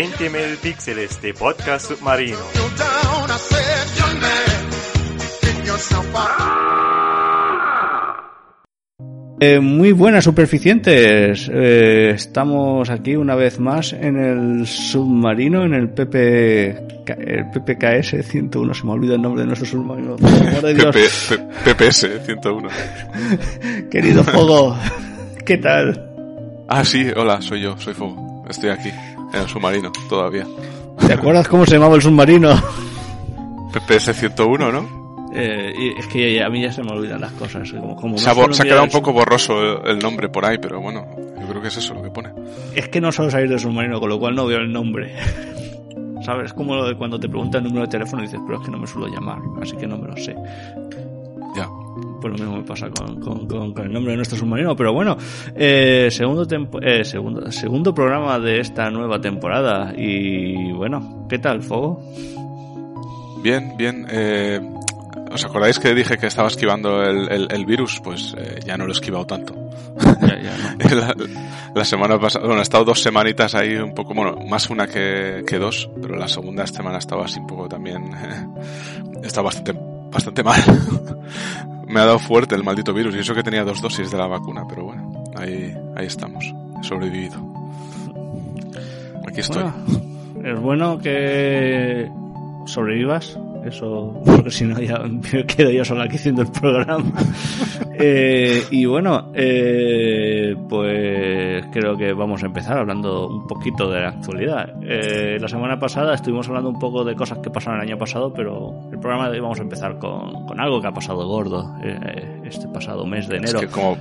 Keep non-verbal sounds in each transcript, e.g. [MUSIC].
20.000 píxeles de podcast submarino. Eh, muy buenas superficientes. Eh, estamos aquí una vez más en el submarino, en el PP, el PPKS 101. Se me olvida el nombre de nuestro submarino. De Dios. PPS 101. [LAUGHS] Querido Fogo, ¿qué tal? Ah, sí, hola, soy yo, soy Fogo. Estoy aquí, en el submarino, todavía. ¿Te acuerdas cómo se llamaba el submarino? PPS 101, ¿no? Eh, y es que a mí ya se me olvidan las cosas. Como, se, ha, quedado un poco borroso el nombre por ahí, pero bueno, yo creo que es eso lo que pone. Es que no suelo salir del submarino, con lo cual no veo el nombre. [LAUGHS] ¿Sabes? Es como lo de cuando te preguntan el número de teléfono y dices, pero es que no me suelo llamar, así que no me lo sé. Ya. Pues lo mismo me pasa con, con, el nombre de nuestro submarino. Pero bueno, eh, segundo, eh, segundo, segundo programa de esta nueva temporada. Y bueno, ¿qué tal, Fogo? Bien, bien. Eh, ¿Os acordáis que dije que estaba esquivando el, virus? Pues eh, ya no lo he esquivado tanto. [LAUGHS] la, semana pasada, bueno, he estado dos semanitas ahí un poco, bueno, más una que, dos, pero la segunda semana estaba así un poco también, [LAUGHS] estaba bastante, bastante mal. [LAUGHS] Me ha dado fuerte el maldito virus y eso que tenía dos dosis de la vacuna, pero bueno, ahí, ahí estamos, he sobrevivido. Aquí estoy. es bueno que sobrevivas eso, porque si no ya me quedo yo solo aquí haciendo el programa. [LAUGHS] eh, y bueno, eh, pues creo que vamos a empezar hablando un poquito de la actualidad. Eh, la semana pasada estuvimos hablando un poco de cosas que pasaron el año pasado, pero el programa de hoy vamos a empezar con, con algo que ha pasado gordo eh, este pasado mes de enero. Es que como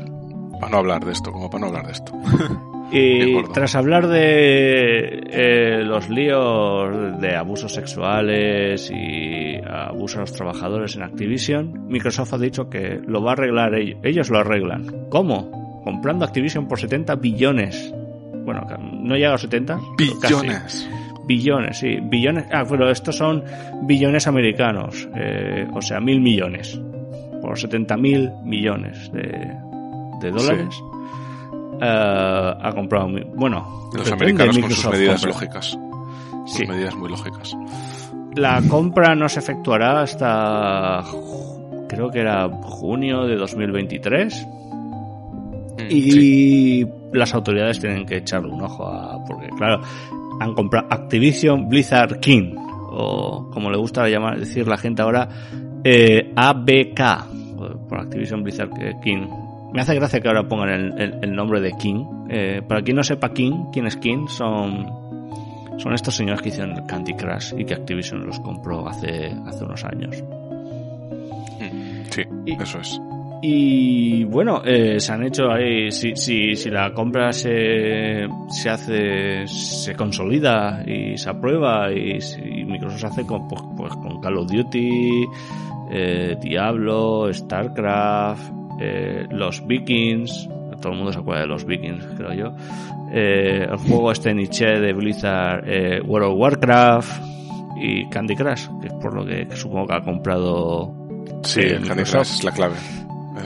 para no hablar de esto, como para no hablar de esto. [LAUGHS] Y tras hablar de eh, los líos de abusos sexuales y abusos a los trabajadores en Activision, Microsoft ha dicho que lo va a arreglar ellos. Ellos lo arreglan. ¿Cómo? Comprando Activision por 70 billones. Bueno, no llega a 70. Billones. Billones, sí. Billones. Ah, bueno, estos son billones americanos. Eh, o sea, mil millones. Por 70 mil millones de, de dólares. Eh, ha comprado. Bueno, los americanos con sus medidas lógicas. Sí. medidas muy lógicas. La compra no se efectuará hasta. Creo que era junio de 2023. Mm, y las autoridades tienen que echarle un ojo a. Porque, claro, han comprado Activision Blizzard King. O como le gusta llamar, decir la gente ahora, eh, ABK. Por Activision Blizzard King me hace gracia que ahora pongan el, nombre de King. Eh, para quien no sepa King, quién es King, son, son estos señores que hicieron Candy Crush y que Activision los compró hace, hace unos años. Sí, eso es. Y bueno, eh, se han hecho ahí, si, si, si la compra se, se hace, se consolida y se aprueba y, si Microsoft se hace con, pues, pues, con Call of Duty, eh, Diablo, StarCraft, eh, los Vikings, todo el mundo se acuerda de los Vikings, creo yo. Eh, el juego este Nietzsche de Blizzard, eh, World of Warcraft y Candy Crush, que es por lo que, supongo que ha comprado. Sí, Candy Crush es la clave.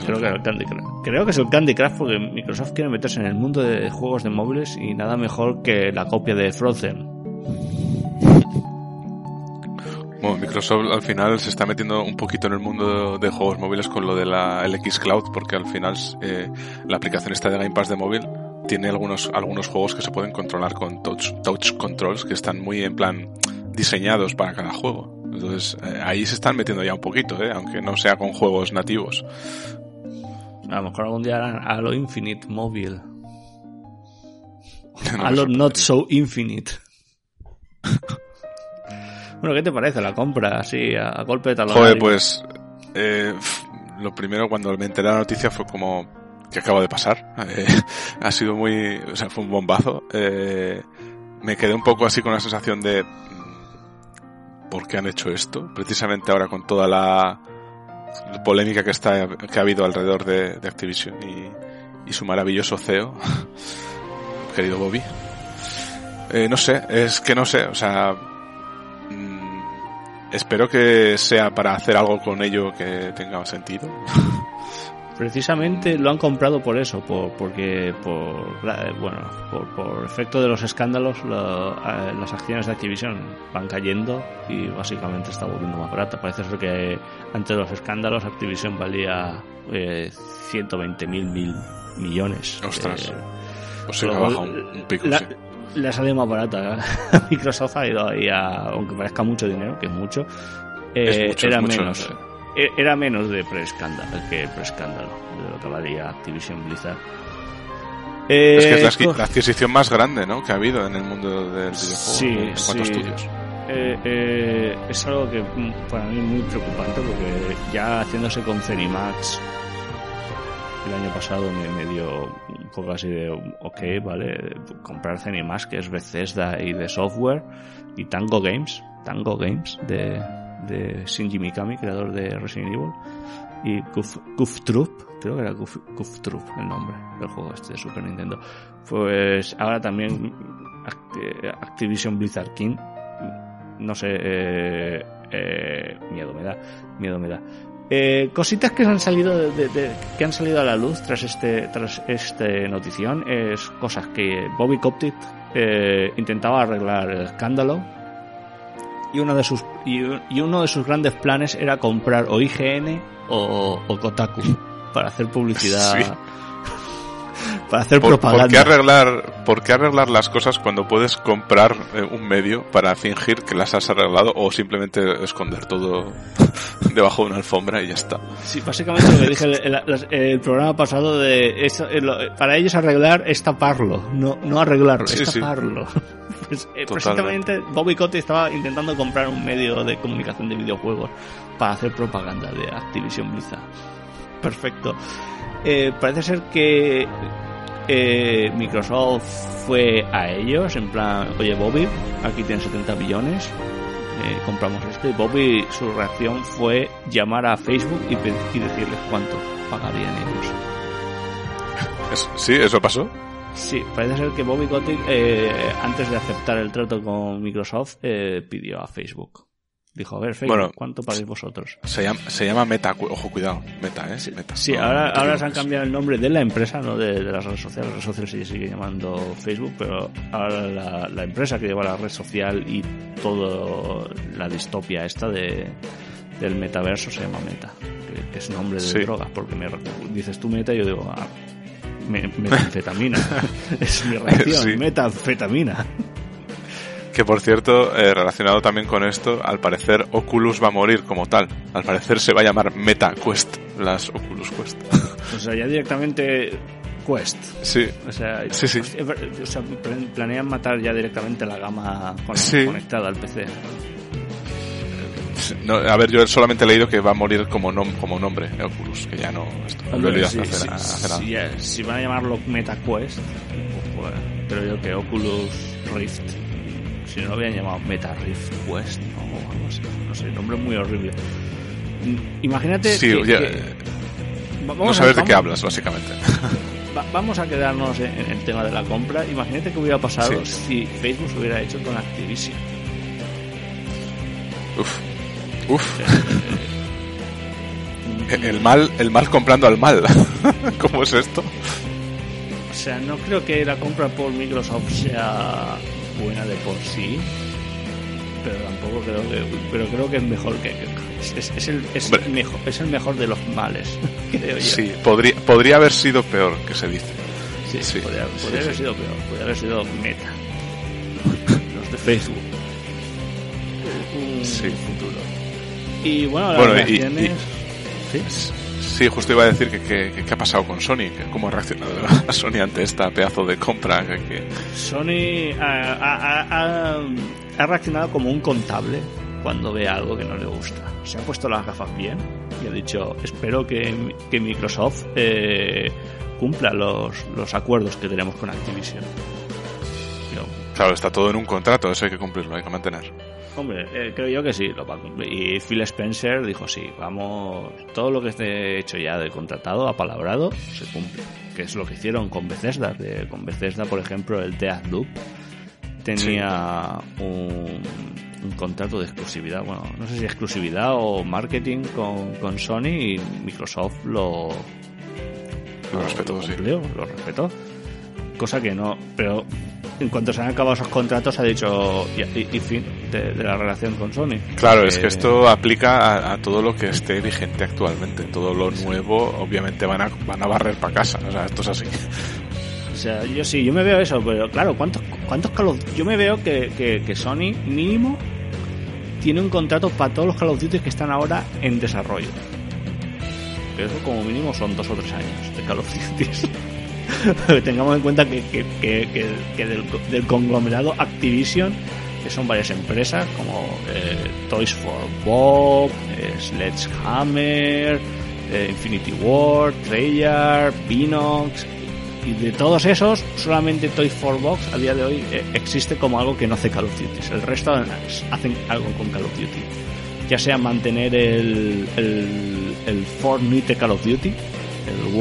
Creo que, el Candy Crush. Creo que es el Candy Crush porque Microsoft quiere meterse en el mundo de juegos de móviles y nada mejor que la copia de Frozen. [LAUGHS] Bueno, Microsoft al final se está metiendo un poquito en el mundo de juegos móviles con lo de la LX Cloud, porque al final eh, la aplicación esta de Game Pass de móvil tiene algunos, algunos juegos que se pueden controlar con touch, touch controls que están muy en plan diseñados para cada juego. Entonces eh, ahí se están metiendo ya un poquito, ¿eh? aunque no sea con juegos nativos. A lo mejor algún día harán Halo Infinite móvil. [LAUGHS] Halo Not So Infinite. [LAUGHS] Bueno, ¿qué te parece la compra así a, golpe de talón? Joder, pues eh, lo primero cuando me enteré de la noticia fue como que acaba de pasar. Eh, [LAUGHS] ha sido muy, o sea, fue un bombazo. Eh, me quedé un poco así con la sensación de mm, ¿por qué han hecho esto? Precisamente ahora con toda la polémica que está que ha habido alrededor de, Activision y, y, su maravilloso CEO, [LAUGHS] querido Bobby. Eh, no sé, es que no sé, o sea, espero que sea para hacer algo con ello que tenga sentido. [LAUGHS] precisamente lo han comprado por eso, por, porque por bueno, por, efecto de los escándalos las acciones de Activision van cayendo y básicamente está volviendo más barata. Parece ser que ante los escándalos Activision valía eh, 120 mil millones. Ostras. pues sí, ha un, pico, la, Le ha salido más barata. [LAUGHS] Microsoft ha ido ahí a, aunque parezca mucho dinero, que es mucho, eh, era menos. E-, era menos de pre-escándalo que pre-escándalo de lo que valía Activision Blizzard. es que es la, adquisición más grande ¿no? que ha habido en el mundo del videojuego sí, en sí. estudios. Eh, eh, es algo que mm, para mí es muy preocupante porque ya haciéndose con Cenimax el año pasado me, me, dio un poco así de ok, vale, comprar Cenimax que es Bethesda y de software y Tango Games, Tango Games de, de Shinji Mikami, creador de Resident Evil, y Goof, Troop, creo que era Goof, Troop el nombre del juego este de Super Nintendo. Pues ahora también Activision Blizzard King, no sé, eh, eh, miedo me da, miedo me da. Eh, cositas que han salido de, que han salido a la luz tras este tras este notición es cosas que Bobby Kotick intentaba arreglar el escándalo y uno de sus y, uno de sus grandes planes era comprar o IGN o, Kotaku para hacer publicidad [LAUGHS] [LAUGHS] para hacer propaganda. ¿por qué, arreglar, ¿Por qué arreglar las cosas cuando puedes comprar eh, un medio para fingir que las has arreglado o simplemente esconder todo [LAUGHS] debajo de una alfombra y ya está? Sí, básicamente lo que dije el, el, programa pasado de eso, eh, para ellos arreglar es taparlo, no, no arreglarlo, es taparlo. [LAUGHS] Pues, eh, precisamente Bobby Kotick estaba intentando comprar un medio de comunicación de videojuegos para hacer propaganda de Activision Blizzard. Perfecto. Eh, parece ser que eh, Microsoft fue a ellos en plan, oye Bobby, aquí tienes 70 billones, eh, compramos esto. Y Bobby, su reacción fue llamar a Facebook y, y decirles cuánto pagarían ellos. ¿Sí? ¿Eso pasó? Sí, parece ser que Bobby Kotick, eh, antes de aceptar el trato con Microsoft, eh, pidió a Facebook. Dijo, a ver, Facebook, ¿cuánto pagáis vosotros? Se llama, se llama Meta, ojo, cuidado, Meta, ¿eh? Sí, Meta. sí ahora, ahora se han cambiado el nombre de la empresa, no de, las redes sociales. Las redes sociales sigue, sigue llamando Facebook, pero ahora la, empresa que lleva la red social y toda la distopia esta de, del metaverso se llama Meta, que, es nombre de drogas, porque me dices tú Meta y yo digo, ah, [LAUGHS] metanfetamina. [LAUGHS] es mi [LAUGHS] reacción, metanfetamina. Que por cierto, eh, relacionado también con esto, al parecer Oculus va a morir como tal. Al parecer se va a llamar MetaQuest, las Oculus Quest. O sea, ya directamente Quest. Sí. O sea, sí, sí. O sea, planean matar ya directamente la gama conectada al PC a ver, yo solamente he leído que va a morir como, como nombre, Oculus, que ya no. si, van a llamarlo MetaQuest, pues, creo yo que Oculus Rift. Si no lo habían llamado Meta Rift Quest o algo así. No sé, nombre muy horrible. Imagínate. vamos a ver de qué hablas, básicamente. vamos a quedarnos en, el tema de la compra. Imagínate qué hubiera pasado si Facebook se hubiera hecho con Activision. Uf, Uf. [LAUGHS] el mal, el mal comprando al mal. [LAUGHS] ¿Cómo es esto? O sea, no creo que la compra por Microsoft sea buena de por sí, pero tampoco creo que, pero creo que es mejor que, es, el, es mejor, es el mejor de los males, [LAUGHS] creo yo. Sí, podría, podría haber sido peor, que se dice. Sí, sí podría, haber sido peor, podría haber sido Meta, los de Facebook. sí. futuro. Y bueno, las reacciones... ¿Sí? Justo iba a decir que, que, ha pasado con Sony, cómo ha reaccionado [LAUGHS] Sony ante esta pedazo de compra. Que, Sony ha, reaccionado como un contable cuando ve algo que no le gusta. Se ha puesto las gafas bien y ha dicho, espero que, Microsoft eh, cumpla los, los acuerdos que tenemos con Activision. Claro, está todo en un contrato, eso hay que cumplirlo, hay que mantener. Hombre, eh, creo yo que sí, lo va a cumplir. Y Phil Spencer dijo, sí, vamos, todo lo que esté hecho ya del contratado, apalabrado, se cumple. Que es lo que hicieron con Bethesda. De, con Bethesda, por ejemplo, el Loop tenía un, un, contrato de exclusividad, bueno, no sé si exclusividad o marketing con, con Sony y Microsoft lo, lo respetó, sí. Lo respetó. Cosa que no, pero en cuanto se han acabado esos contratos ha dicho y, fin de, la relación con Sony. Claro, es que esto aplica a, todo lo que esté vigente actualmente. Todo lo nuevo, obviamente, van a, van a barrer para casa. O sea, esto es así. O sea, yo sí, yo me veo eso, pero claro, ¿cuántos, cuántos Call of Yo me veo que, que, Sony mínimo tiene un contrato para todos los Call of Duty que están ahora en desarrollo. Que eso como mínimo son dos o tres años de Call of Duty. [LAUGHS] [LAUGHS] Tengamos en cuenta que, que, que del, del, conglomerado Activision, que son varias empresas como eh, Toys for Bob, eh, Sledgehammer, eh, Infinity War, Treyarch, Pinox, y de todos esos, solamente Toy for Box a día de hoy eh, existe como algo que no hace Call of Duty. El resto hacen algo con Call of Duty. Ya sea mantener el, el, el Fortnite Call of Duty, el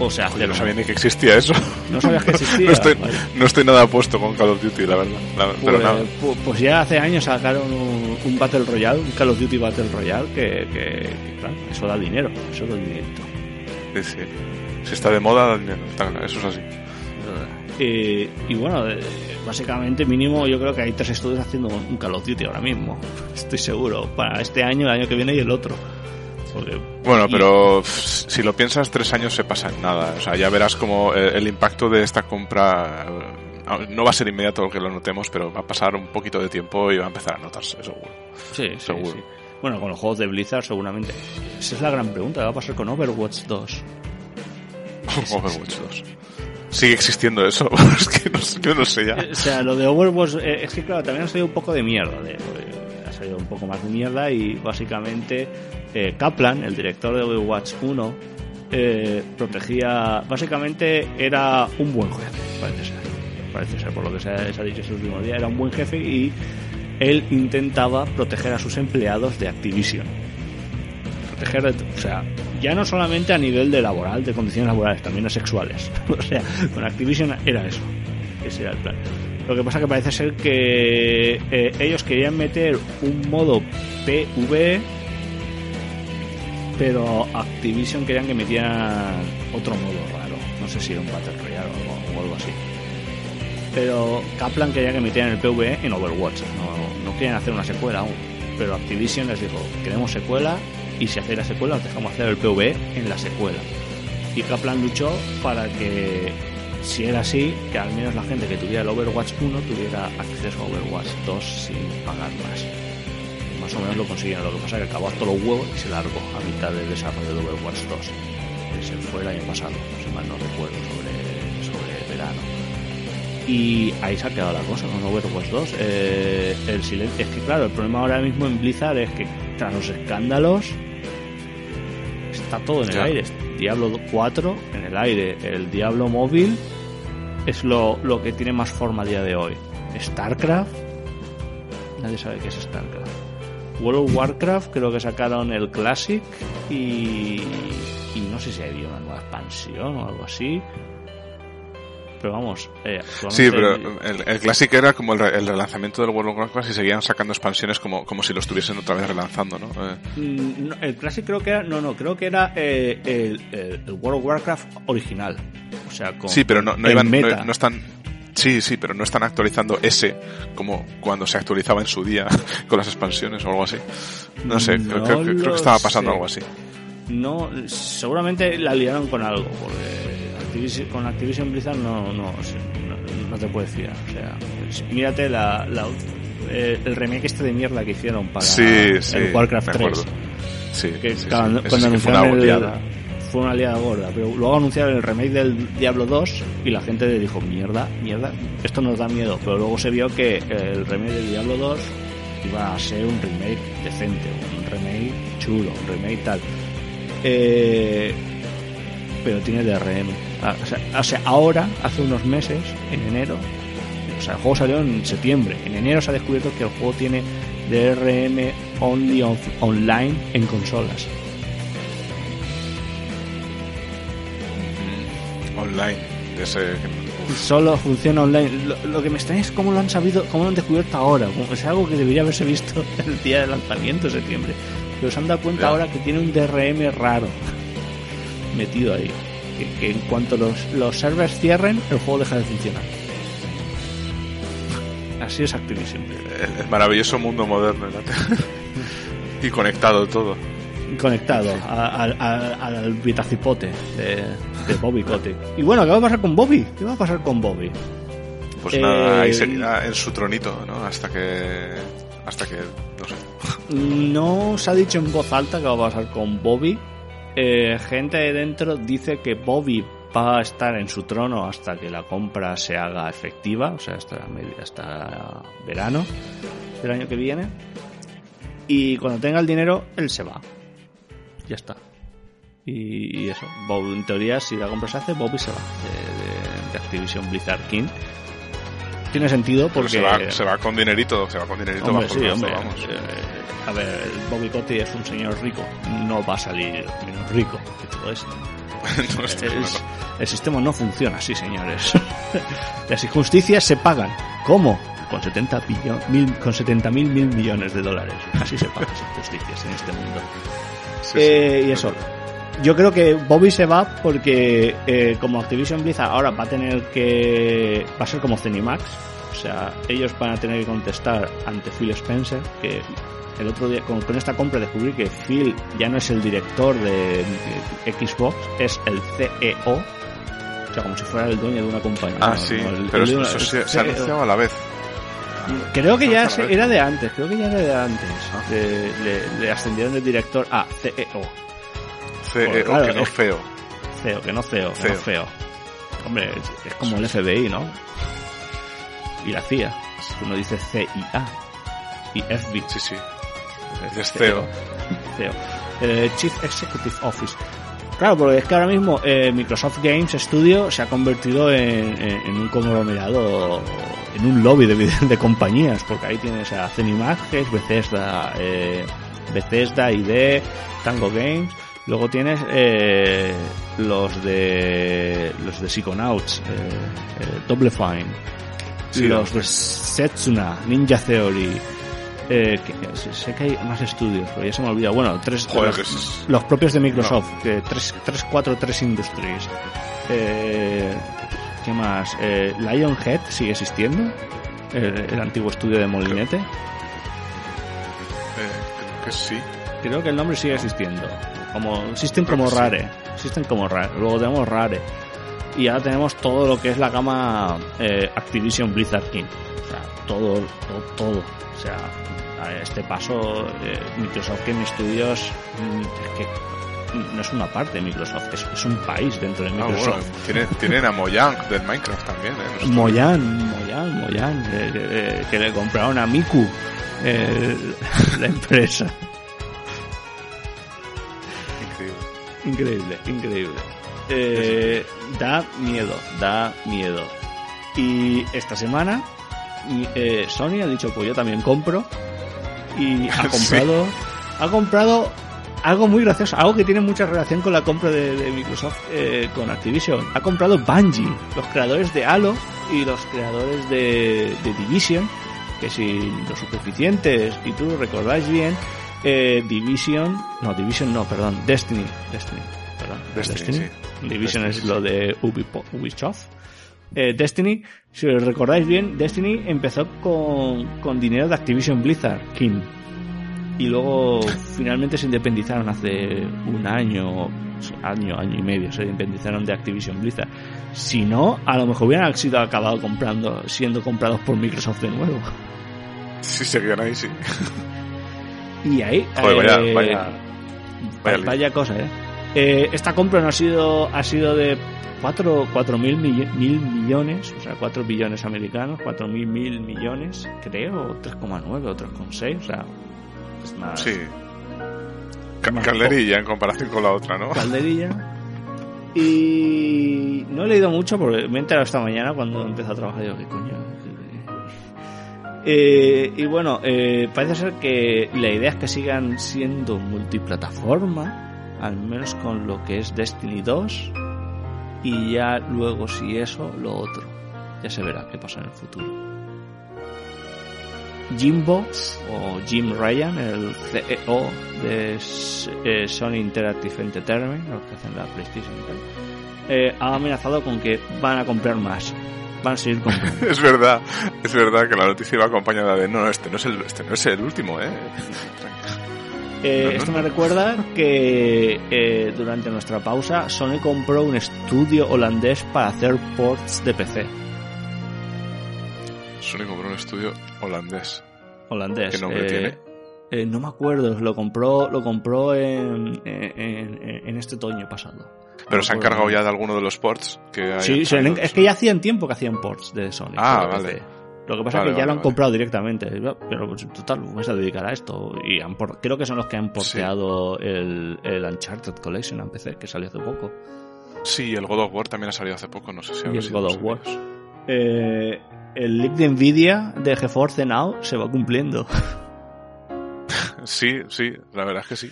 World Zone, o sea, no sabía ni que existía eso. No sabías que existía. [LAUGHS] no, estoy, nada puesto con Call of Duty, la verdad. pues, nada. Pues, ya hace años sacaron un, Battle Royale, un Call of Duty Battle Royale, que, que, claro, eso da dinero, eso da dinero. Sí, sí. Si está de moda, eso es así. y bueno, básicamente mínimo yo creo que hay tres estudios haciendo un Call of Duty ahora mismo. [LAUGHS] Estoy seguro. Para este año, el año que viene y el otro. Bueno, pero si lo piensas, tres años se pasa en nada. O sea, ya verás como el, impacto de esta compra eh, no va a ser inmediato lo que lo notemos, pero va a pasar un poquito de tiempo y va a empezar a notarse, seguro. Sí, seguro. Bueno, con los juegos de Blizzard seguramente. Esa es la gran pregunta. ¿Qué va a pasar con Overwatch 2? [LAUGHS] Overwatch 2. Sigue existiendo eso, [LAUGHS] es que no, yo no sé ya. O sea, lo de Overwatch, eh, es que claro, también ha salido un poco de mierda. De, ha salido un poco más de mierda y básicamente eh, Kaplan, el director de Overwatch 1, eh, protegía. Básicamente era un buen jefe, parece ser. Parece ser, por lo que se ha, se ha dicho ese último día. Era un buen jefe y él intentaba proteger a sus empleados de Activision. Proteger, o sea, ya no solamente a nivel de laboral, de condiciones laborales, también a sexuales. [LAUGHS] o sea, con Activision era eso. Ese era el plan. Lo que pasa que parece ser que eh, ellos querían meter un modo PV, pero Activision querían que metieran otro modo raro. No sé si era un Battle Royale o algo, así. Pero Kaplan quería que metieran el PV en Overwatch. No, querían hacer una secuela aún. Pero Activision les dijo, queremos secuela y si hace la secuela nos dejamos hacer el PvE en la secuela. Y Kaplan luchó para que, si era así, que al menos la gente que tuviera el Overwatch 1 tuviera acceso a Overwatch 2 sin pagar más. Más o menos lo consiguieron, lo que pasa es que acabó hasta los huevos y se largó a mitad del desarrollo de Overwatch 2. Ese fue el año pasado, si mal no recuerdo, sobre, sobre verano. Y ahí se ha quedado la cosa con Overwatch 2. Eh, el silencio. Es que, claro, el problema ahora mismo en Blizzard es que, tras los escándalos, está todo en el aire. Diablo 4 en el aire. El Diablo móvil es lo, lo que tiene más forma a día de hoy. StarCraft, nadie sabe qué es StarCraft. World of Warcraft creo que sacaron el Classic y, y no sé si hay una nueva expansión o algo así pero vamos. Eh, sí, pero el, el, Classic era como el, el, relanzamiento del World of Warcraft y seguían sacando expansiones como, como si lo estuviesen otra vez relanzando, ¿no? Eh. Mm, el Classic creo que era. No, no, creo que era eh, el, el, World of Warcraft original. O sea, con. Sí, pero no, no, iban, no, no están. Sí, sí, pero no están actualizando ese como cuando se actualizaba en su día [LAUGHS] con las expansiones o algo así. No sé, creo, creo, creo, que estaba pasando algo así. No, seguramente la liaron con algo, porque con Activision Blizzard no, no, no, te puedes fiar. O sea, mírate la, la, eh, el remake este de mierda que hicieron para el Warcraft 3. Sí, que cuando, anunciaron el, fue una aliada gorda, pero luego anunciaron el remake del Diablo 2 y la gente le dijo, mierda, mierda, esto nos da miedo, pero luego se vio que el remake del Diablo 2 iba a ser un remake decente, un remake chulo, un remake tal. Eh, pero tiene DRM. Ah, o sea, ahora, hace unos meses, en enero, o sea, el juego salió en septiembre. En enero se ha descubierto que el juego tiene DRM only online en consolas. Online. Ese... Solo funciona online. Lo, que me extraña es cómo lo han sabido, cómo lo han descubierto ahora. Es algo que debería haberse visto [LAUGHS] el día de lanzamiento, septiembre. Pero se han dado cuenta ahora que tiene un DRM raro metido ahí. Que, en cuanto los, los servers cierren, el juego deja de funcionar. Así es Activision. El, maravilloso mundo moderno. [LAUGHS] y conectado todo. Conectado al vitacipote de, de Bobby Kotick. Y bueno, ¿qué va a pasar con Bobby? ¿Qué va a pasar con Bobby? Pues nada, ahí eh, seguirá en su tronito, ¿no? Hasta que. Hasta que. No sé. No se ha dicho en voz alta qué va a pasar con Bobby. Eh, gente de dentro dice que Bobby va a estar en su trono hasta que la compra se haga efectiva, o sea, hasta, hasta verano del año que viene. Y cuando tenga el dinero, él se va. Ya está. Y, eso, en teoría, si la compra se hace, Bobby se va de, de Activision Blizzard King tiene sentido porque se va, con dinerito, se va con dinerito hombre, sí, hombre, vamos. Eh, a ver, Bobby Cotti es un señor rico, no va a salir menos rico que todo esto. [LAUGHS] el sistema no funciona así, señores. [LAUGHS] Las injusticias se pagan. ¿Cómo? Con 70 mil, con 70 mil mil millones de dólares. Así se pagan las injusticias en este mundo. Eh, y eso. Yo creo que Bobby se va porque eh, como Activision Blizzard ahora va a tener que va a ser como Zenimax o sea ellos van a tener que contestar ante Phil Spencer que el otro día con, esta compra descubrí que Phil ya no es el director de, Xbox es el CEO o sea como si fuera el dueño de una compañía ah sí pero eso, se, ha anunciado a la vez Creo que ya era de antes, creo que ya era de antes. Ah. le ascendieron de director a CEO. CEO, que no feo. Feo, que no feo, que no feo. Hombre, es, como el FBI, ¿no? Y la CIA. Uno dice CIA y FBI. Sí, sí. Es CEO. CEO. Eh, Chief Executive Office. Claro, porque es que ahora mismo eh, Microsoft Games Studio se ha convertido en, en, un conglomerado, en un lobby de, [LAUGHS] de, compañías, porque ahí tienes a es Bethesda, eh, Bethesda, ID, Tango Games, Luego tienes eh, los de los de Psychonauts, eh, eh, Double Fine, los de Setsuna, Ninja Theory. Eh, sé que hay más estudios, pero ya se me ha olvidado. Bueno, tres, los, propios de Microsoft, que tres, tres, cuatro, tres Industries. Eh, ¿Qué más? Eh, Lionhead sigue existiendo, el, antiguo estudio de Molinete. Creo, creo que sí. Creo que el nombre sigue existiendo como existen como Rare, existen como Rare, luego tenemos Rare y ahora tenemos todo lo que es la gama eh, Activision Blizzard King, o sea, todo, todo, todo. o sea, a este paso eh, Microsoft Game Studios mm, es que no es una parte de Microsoft, es, un país dentro de ah, Microsoft. tienen, tienen, a Mojang del Minecraft también, ¿eh? Mojang, Mojang, Mojang, eh, que le compraron a Miku, [LAUGHS] la empresa. Increíble, increíble. Eh, da miedo, da miedo. Y esta semana eh, Sony ha dicho, pues yo también compro. Y ha [LAUGHS] comprado, ha comprado algo muy gracioso, algo que tiene mucha relación con la compra de, Microsoft eh, con Activision. Ha comprado Bungie, los creadores de Halo y los creadores de, de Division, que si los suficientes y tú recordáis bien, eh, Division, no, Division no, perdón, Destiny, Destiny, perdón, Destiny, Division es lo de Ubisoft. Eh, Destiny, si os recordáis bien, Destiny empezó con, con dinero de Activision Blizzard, King. Y luego finalmente se independizaron hace un año, año, año y medio, se independizaron de Activision Blizzard. Si no, a lo mejor hubieran sido acabado comprando, siendo comprados por Microsoft de nuevo. Sí, seguían ahí, sí. Y ahí. Eh, vaya, cosa, ¿eh? ¿eh? Esta compra no ha sido, ha sido de 4, mil, mil millones, o sea, 4 billones americanos, 4 mil mil millones, creo, 3,9 o 3,6, o sea, es más. Sí. calderilla en comparación con la otra, ¿no? [LAUGHS] Calderilla. Y no he leído mucho porque me he enterado esta mañana cuando empecé a trabajar. Digo, ¿qué coño? Eh, y bueno, eh, parece ser que la idea es que sigan siendo multiplataforma, al menos con lo que es Destiny 2, y ya luego si eso, lo otro. Ya se verá qué pasa en el futuro. Jimbo o Jim Ryan, el CEO de eh, Sony Interactive Entertainment, los que hacen la PlayStation y tal, eh, ha amenazado con que van a comprar más. Van a seguir comprando. [LAUGHS] es verdad, es verdad que la noticia va acompañada de no, este no es el, este no es el último, eh. Eh, esto me recuerda que eh, durante nuestra pausa Sony compró un estudio holandés para hacer ports de PC. Sony compró un estudio holandés. Holandés. ¿Qué nombre eh, tiene? no me acuerdo, lo compró, lo compró en, en, en este otoño pasado. Pero se han encargado ya de alguno de los ports que hay. Sí, es que ya hacían tiempo que hacían ports de Sony. Ah, vale. Lo que pasa es que ya lo han comprado directamente. Pero pues, total, vais a dedicar a esto. Y han creo que son los que han porteado el, el, Uncharted Collection a PC, que salió hace poco. Sí, el God of War también ha salido hace poco, no sé si Y el God of War. Eh, el leak de Nvidia de GeForce Now se va cumpliendo. sí, sí, la verdad es que sí.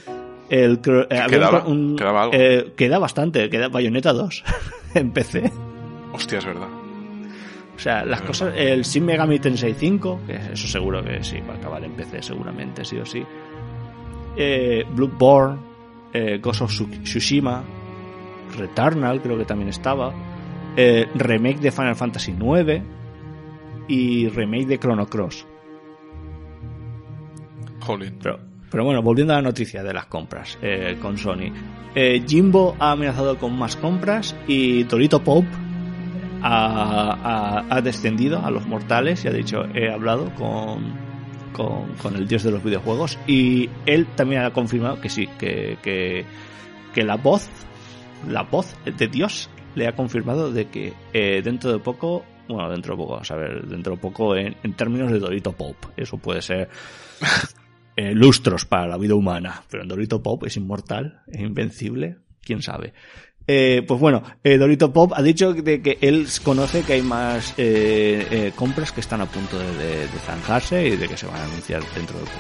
El, eh, ¿Quedaba, un, ¿Quedaba algo? Eh, queda bastante, queda Bayonetta 2 [LAUGHS] en PC. Hostia, es verdad. O sea, las cosas. El Shin Megami Tensei 5, que eso seguro que sí, va a acabar en PC seguramente, sí o sí. Eh, Bloodborne, eh, Ghost of Tsushima, Returnal, creo que también estaba. Eh, remake de Final Fantasy 9 y remake de Chrono Cross. Pero, pero, bueno, volviendo a la noticia de las compras eh, con Sony. Eh, Jimbo ha amenazado con más compras y Torito Pope ha, descendido a los mortales y ha dicho, he hablado con, con, el dios de los videojuegos y él también ha confirmado que sí, que, que, la voz, la voz de Dios le ha confirmado de que eh, dentro de poco, bueno, dentro de poco, a ver, dentro de poco en, términos de Dorito Pop, eso puede ser [LAUGHS] eh, lustros para la vida humana, pero Dorito Pop es inmortal, es invencible, quién sabe. Eh, pues bueno, eh, Dorito Pop ha dicho de que él conoce que hay más eh, compras que están a punto de, zanjarse y de que se van a anunciar dentro de poco.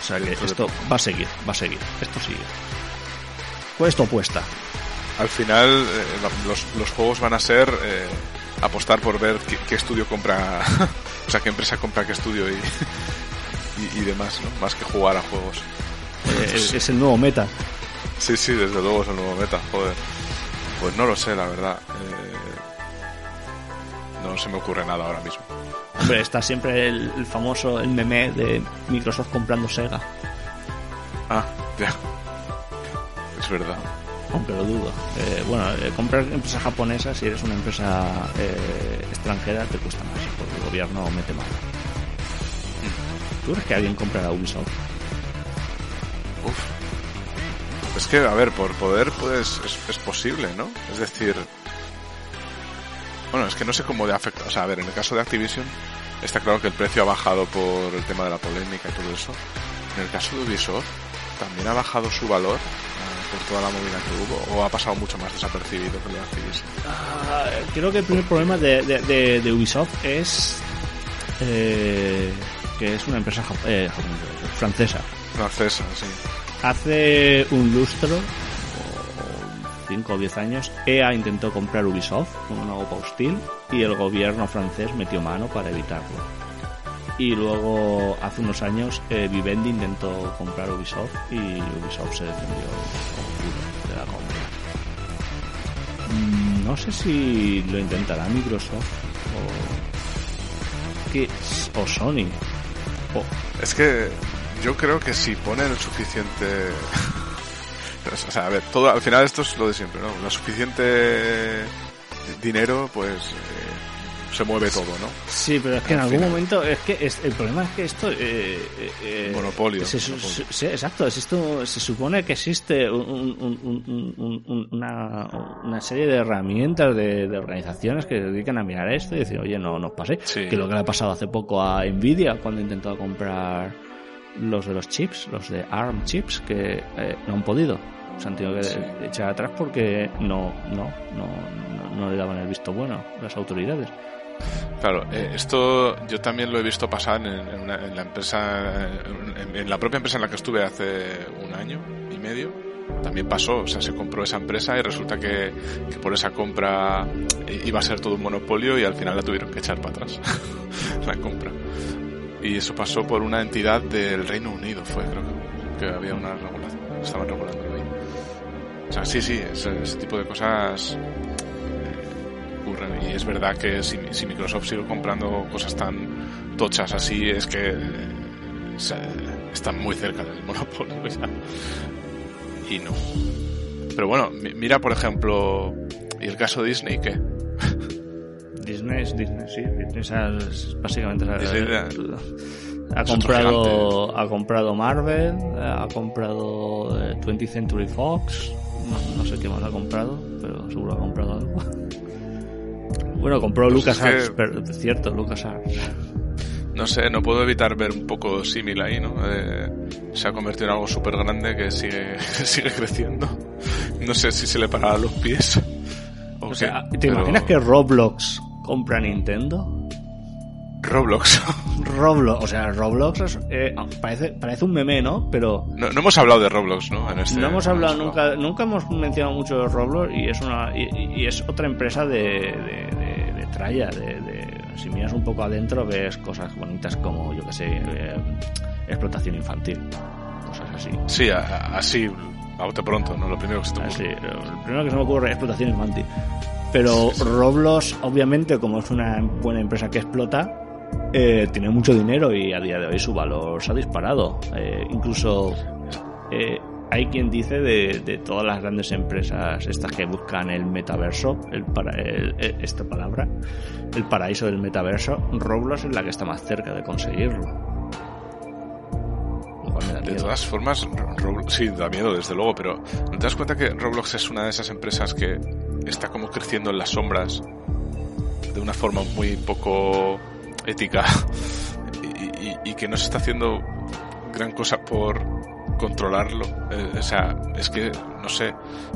O sea que esto va a seguir, va a seguir, esto sigue. Pues esto puesta. Al final los, juegos van a ser apostar por ver qué, estudio compra, [LAUGHS] o sea, qué empresa compra qué estudio [LAUGHS] y, y, demás, ¿no? Más que jugar a juegos. es el nuevo meta. Sí, sí, desde luego es el nuevo meta, joder. Pues no lo sé, la verdad. Eh, no se me ocurre nada ahora mismo. Hombre, está siempre el, famoso, el meme de Microsoft comprando Sega. Ah, ya. Es verdad. Aunque lo dudo. Eh, bueno, eh, comprar empresas japonesas, si eres una empresa extranjera, te cuesta más, porque el gobierno mete mano. ¿Tú crees que alguien comprará Ubisoft? Uf, es que, a ver, por poder, pues es, posible, ¿no? Es decir, bueno, es que no sé cómo de afecta. O sea, a ver, en el caso de Activision, está claro que el precio ha bajado por el tema de la polémica y todo eso. En el caso de Ubisoft, ¿también ha bajado su valor eh, por toda la movida que hubo? ¿O ha pasado mucho más desapercibido que lo? Ah, creo que el primer problema de, de, Ubisoft es eh, que es una empresa eh, francesa. Francesa, sí. Hace un lustro, 5 o 10 años, EA intentó comprar Ubisoft con una OPA hostil y el gobierno francés metió mano para evitarlo. Y luego, hace unos años, eh, Vivendi intentó comprar Ubisoft y Ubisoft se defendió de la compra. Mm, no sé si lo intentará Microsoft o, o Sony. Es que yo creo que si ponen el suficiente... [LAUGHS] a ver, todo, al final esto es lo de siempre, ¿no? Lo suficiente dinero, pues eh, se mueve todo, ¿no? Sí, pero es que en algún momento, es que el problema es que esto... Eh, eh monopolio, exacto, es esto, se supone que existe una, una, serie de herramientas de, organizaciones que se dedican a mirar esto y decir, oye, no nos pase. Que lo que le ha pasado hace poco a Nvidia cuando intentó comprar los de los chips, los de ARM chips, que eh, no han podido. Se han tenido que echar atrás porque no, no, no, no, le daban el visto bueno las autoridades. Claro, eh, esto yo también lo he visto pasar en, la empresa, en, la propia empresa en la que estuve hace un año y medio. también pasó, o sea, se compró esa empresa y resulta que, por esa compra iba a ser todo un monopolio y al final la tuvieron que echar para atrás, [LAUGHS] la compra. Y eso pasó por una entidad del Reino Unido, fue, creo que, que había una regulación, estaban regulando ahí. O sea, sí, sí, ese, tipo de cosas ocurren. Y es verdad que si, si, Microsoft sigue comprando cosas tan tochas así, es que eh, se, están muy cerca del monopolio ya. Y no. Pero bueno, mira por ejemplo, ¿y el caso de Disney qué? Disney es Disney, sí. Disney es básicamente Disney, ha comprado ha comprado Marvel, ha comprado 20th Century Fox, no, no, sé qué más ha comprado, pero seguro ha comprado algo. Bueno, compró pues es que... pero es cierto, LucasArts. No sé, no puedo evitar ver un poco símil ahí, ¿no? Eh, se ha convertido en algo súper grande que sigue, [LAUGHS] sigue creciendo. No sé si se le parará los pies. O, o sea, ¿te pero... imaginas que Roblox compra Nintendo? Roblox. Roblox, o sea, Roblox eh, parece, parece un meme, ¿no? Pero... No, no, hemos hablado de Roblox, ¿no? En este, no hemos hablado nunca, nunca hemos mencionado mucho de Roblox y es una y, y es otra empresa de, de, de, de tralla, de, de, si miras un poco adentro ves cosas bonitas como, yo que sé, eh, explotación infantil, cosas así. Sí, a, así, a bote pronto, ¿no? Lo primero que se te ocurre. Sí, lo primero que se me ocurre es explotación infantil. Pero. Roblox, obviamente, como es una buena empresa que explota, eh, tiene mucho dinero y a día de hoy su valor se ha disparado. Eh, incluso eh, hay quien dice de, de, todas las grandes empresas estas que buscan el metaverso, el para, el, el, esta palabra, el paraíso del metaverso, Roblox es la que está más cerca de conseguirlo. De todas formas, Roblox, sí, da miedo, desde luego, pero ¿no te das cuenta que Roblox es una de esas empresas que está como creciendo en las sombras de una forma muy poco ética [LAUGHS] y, y, y, que no se está haciendo gran cosa por controlarlo. Eh, o sea, es que, no sé,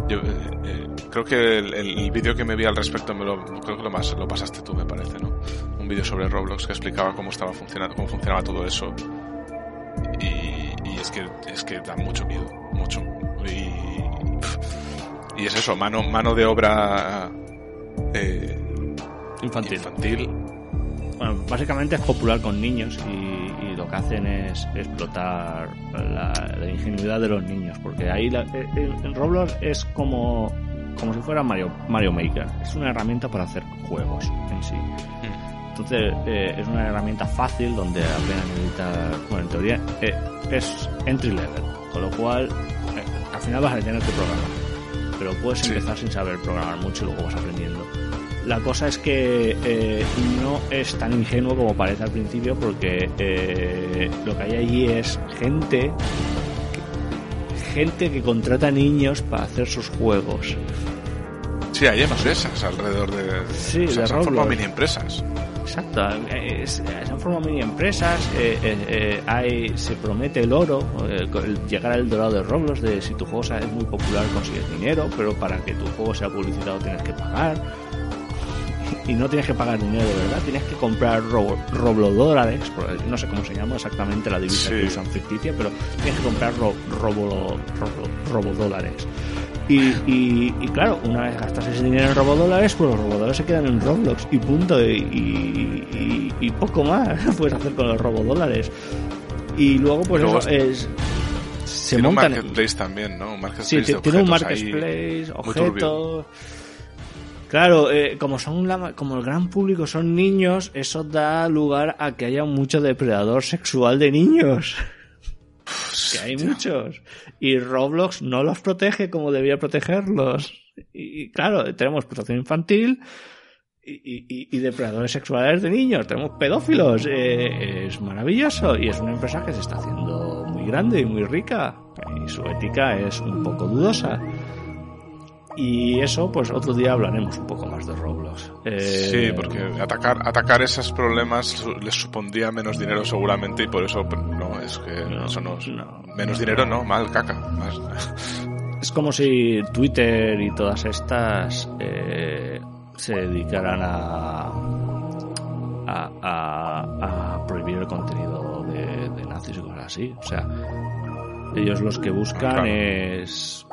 yo eh, eh, creo que el, el vídeo que me vi al respecto, me lo, creo que lo, más, lo pasaste tú, me parece, ¿no? Un vídeo sobre Roblox que explicaba cómo estaba funcionando, cómo funcionaba todo eso. Y, y es que es que da mucho miedo, mucho. Y, y es eso, mano, mano de obra eh, infantil. infantil bueno, básicamente es popular con niños y, y lo que hacen es explotar la, la, ingenuidad de los niños, porque ahí la, en, en, Roblox es como, como si fuera Mario, Mario Maker, es una herramienta para hacer juegos en sí. Entonces eh, es una herramienta fácil donde apenas necesitas, bueno, en teoría eh, es entry level, con lo cual eh, al final vas a tener que programar, pero puedes sí. empezar sin saber programar mucho y luego vas aprendiendo la cosa es que eh, no es tan ingenuo como parece al principio porque eh, lo que hay allí es gente gente que contrata niños para hacer sus juegos. Sí, hay empresas alrededor de... Sí, o sea, de se han formado mini empresas. Exacto, es, se han formado mini empresas, eh, eh, hay, se promete el oro, el, el llegar al dorado de Roblox, de si tu juego es muy popular consigues dinero, pero para que tu juego sea publicitado tienes que pagar y no tienes que pagar dinero de verdad, tienes que comprar robo, robodólares, no sé cómo se llama exactamente la divisa sí. que usan ficticia, pero tienes que comprar ro, robo, robo, robodólares. Y, y, y, claro, una vez gastas ese dinero en robodólares, pues los robodólares se quedan en Roblox y punto. Y, y, y poco más [LAUGHS] puedes hacer con los robodólares. Y luego, pues luego eso es. Se tiene montan. Un marketplace también, ¿no? Un marketplace sí, tiene un marketplace, objetos. Claro, eh, como son la, como el gran público son niños, eso da lugar a que haya mucho depredador sexual de niños. que hay muchos. Y Roblox no los protege como debía protegerlos. Y, claro, tenemos protección infantil y, y, y, depredadores sexuales de niños. Tenemos pedófilos. Eh, es maravilloso. Y es una empresa que se está haciendo muy grande y muy rica. Y su ética es un poco dudosa. Y eso, pues otro día hablaremos un poco más de Roblox. Eh... Sí, porque atacar, atacar esos problemas les supondría menos dinero seguramente y por eso no, es que no, eso no, no, menos dinero no, mal caca. [LAUGHS] Es como si Twitter y todas estas eh, se dedicaran a, a, a, a, prohibir el contenido de, de nazis y cosas así. O sea, Ellos los que buscan es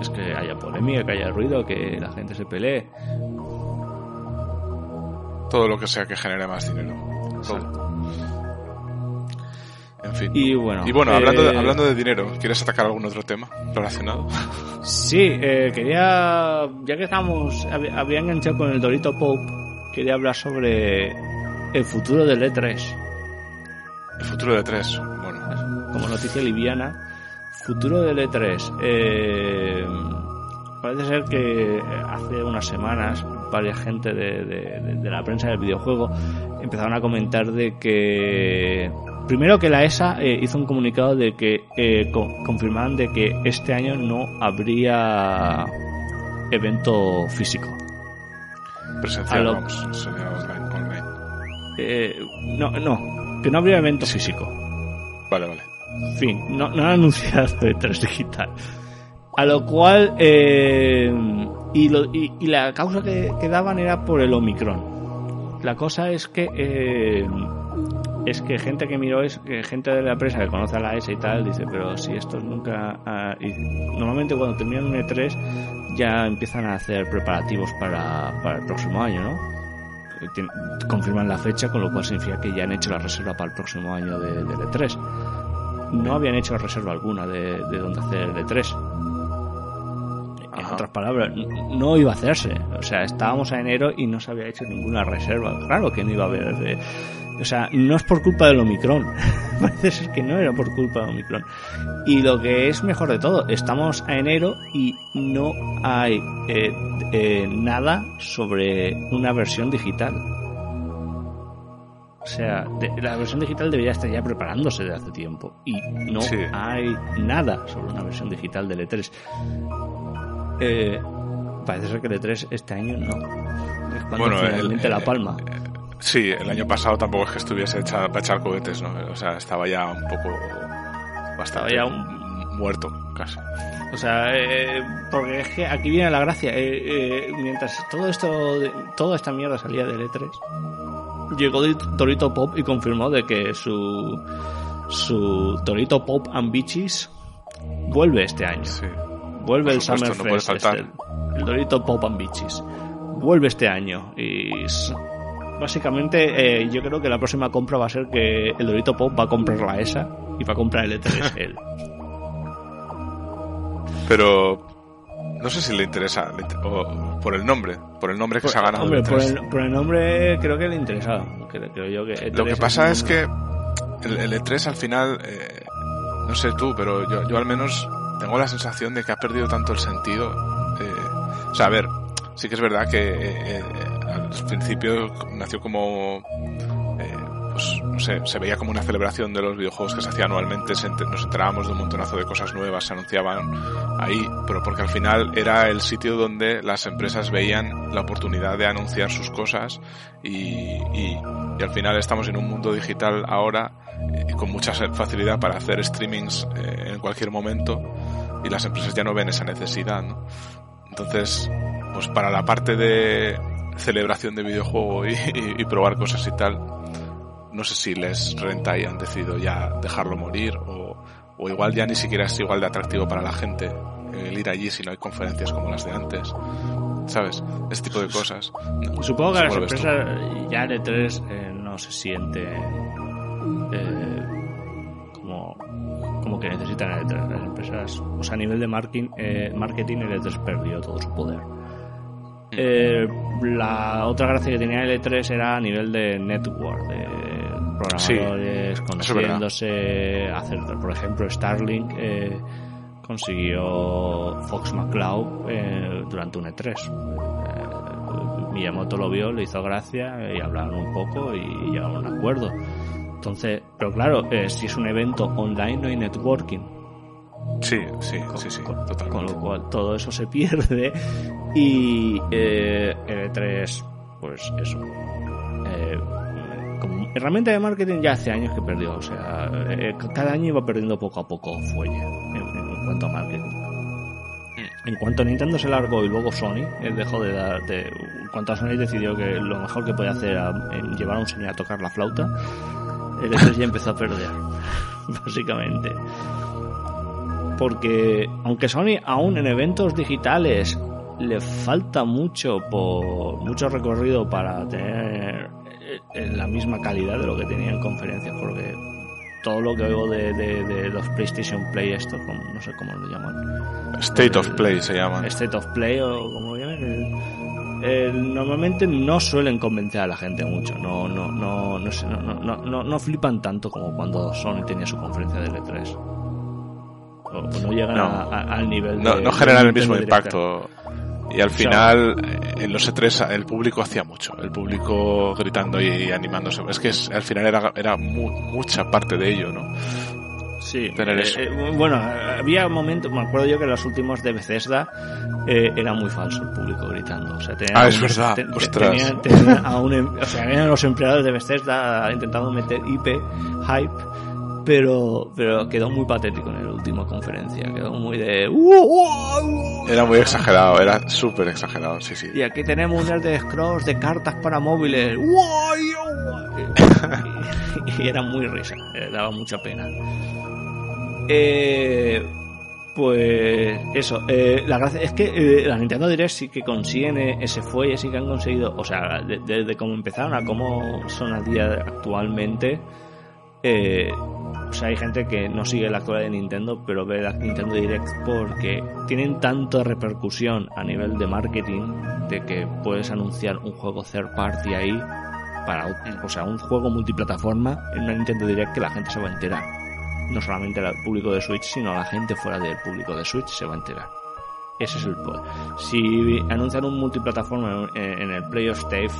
es que haya polémica, que haya ruido, que la gente se pelee. Todo lo que sea que genere más dinero. En fin. Y bueno, y bueno hablando, de, eh, hablando de dinero, ¿quieres atacar algún otro tema relacionado? Sí, eh, quería, ya que estamos, había enganchado con el Dorito Pope, quería hablar sobre el futuro del E3. El futuro del E3, bueno. Como noticia liviana, futuro del E3. Eh, parece ser que hace unas semanas varias gente de, la prensa del videojuego empezaron a comentar de que primero que la ESA eh, hizo un comunicado de que eh, confirmaban de que este año no habría evento físico. Presencial eh, no no que no habría evento físico. Vale vale fin no, han anunciado de 3 digital a lo cual eh, y, lo, y, la causa que, daban era por el Omicron. La cosa es que eh, es que gente que miró es gente de la empresa que conoce a la S y tal dice pero si esto nunca y normalmente cuando terminan un E3 ya empiezan a hacer preparativos para, el próximo año ¿no? confirman la fecha con lo cual significa que ya han hecho la reserva para el próximo año de, del E3 no habían hecho reserva alguna de, de dónde hacer el E3 en otras palabras, no iba a hacerse. O sea, estábamos a enero y no se había hecho ninguna reserva. Claro que no iba a haber. Eh, o sea, no es por culpa del Omicron. [LAUGHS] Parece ser que no era por culpa del Omicron. Y lo que es mejor de todo, estamos a enero y no hay eh, eh, nada sobre una versión digital. O sea, la versión digital debería estar ya preparándose de hace tiempo. Y no hay nada sobre una versión digital de E3. Eh, parece ser que de 3 este año no. Es cuando bueno, finalmente la palma. Eh, sí, el año pasado tampoco es que estuviese hecha para echar cohetes, ¿no? O sea, estaba ya un poco. Bastante ya muerto, casi. O sea, eh, porque es que aquí viene la gracia. Eh, mientras todo esto, toda esta mierda salía del E3, llegó Torito Pop y confirmó de que su su Torito Pop Ambichis vuelve este año. Sí. Vuelve el Summer Fest, este, el, Dorito Pop and Beaches. Vuelve este año y básicamente eh, yo creo que la próxima compra va a ser que el Dorito Pop va a comprar la ESA y va a comprar el E3 él. [LAUGHS] Pero no sé si le interesa o por el nombre, por el nombre que se ha ganado. Hombre, por, el, por, el, nombre creo que le interesa. Creo, yo que e Lo que pasa es, que el, E3 al final, eh, no sé tú, pero yo, yo al menos tengo la sensación de que ha perdido tanto el sentido. Eh, o sea, a ver, sí que es verdad que eh, eh, al principio nació como pues no sé, se veía como una celebración de los videojuegos que se hacía anualmente, nos enterábamos de un montonazo de cosas nuevas, se anunciaban ahí, pero porque al final era el sitio donde las empresas veían la oportunidad de anunciar sus cosas y, y, y al final estamos en un mundo digital ahora y con mucha facilidad para hacer streamings en cualquier momento y las empresas ya no ven esa necesidad, ¿no? Entonces, pues para la parte de celebración de videojuego y, probar cosas y tal, no sé si les renta y han decidido ya dejarlo morir o, o igual ya ni siquiera es igual de atractivo para la gente el ir allí si no hay conferencias como las de antes. ¿Sabes? Ese tipo de cosas. Supongo que las empresas ya de tres eh, no se siente eh, como que necesitan el E3 las empresas. O sea, a nivel de marketing, eh, marketing el E3 perdió todo su poder. Mm. Eh, la otra gracia que tenía el E3 era a nivel de network, de programadores conociéndose, hacer, por ejemplo, Starlink eh, consiguió Fox McCloud eh, durante un E3. Eh, Miyamoto lo vio, le hizo gracia y hablaron un poco y llegaron a un acuerdo. Entonces, pero claro, eh, si es un evento online no hay networking. Sí, sí, sí, sí, totalmente. Con lo cual todo eso se pierde y eh, el E3, pues eso. Eh, herramienta de marketing ya hace años que perdió, o sea, eh, cada año iba perdiendo poco a poco fuelle en, cuanto a marketing. En cuanto Nintendo se largó y luego Sony él dejó de dar. De, en cuanto a Sony decidió que lo mejor que puede hacer era llevar a un señor a tocar la flauta, E3 ya empezó a perder, [LAUGHS] básicamente. porque aunque Sony aún en eventos digitales le falta mucho por mucho recorrido para tener eh, la misma calidad de lo que tenía en conferencias, porque todo lo que oigo de, de, los PlayStation Play, estos, no sé cómo lo llaman. State of Play se llama. State of Play o como lo llaman. normalmente no suelen convencer a la gente mucho, no no no no, no, no, no, flipan tanto como cuando Sony tenía su conferencia de L3. O, no llegan al nivel de, No, generan el mismo impacto. Y al final, eh, en los E3 el público hacía mucho, el público gritando y, animándose. Es que al final era, era mucha parte de ello, ¿no? Sí, Tener eh, eso. Eh, bueno, había momentos, me acuerdo yo que en los últimos de Bethesda era muy falso el público gritando. O sea, ah, es verdad, ostras. a un, em, o sea, habían los empleados de Bethesda intentando meter IP, hype, pero, pero quedó muy patético en la última conferencia. Quedó muy de. Era muy exagerado, era súper exagerado, sí, sí. Y aquí tenemos un de scrolls de cartas para móviles. [LAUGHS] [LAUGHS] y, era muy risa, eh, daba mucha pena. Eh, pues eso, eh, la gracia es que eh, la Nintendo Direct sí que consiguen ese fuelle, sí que han conseguido, o sea, desde de, cómo empezaron a cómo son a día actualmente, eh, o sea, hay gente que no sigue la actualidad de Nintendo, pero ve la Nintendo Direct porque tienen tanta repercusión a nivel de marketing de que puedes anunciar un juego third party ahí para, o sea, un juego multiplataforma en una Nintendo Direct que la gente se va a enterar. No solamente el público de Switch, sino la gente fuera del público de Switch se va a enterar. Ese es el poder. Si anuncian un multiplataforma en el Play of Stave,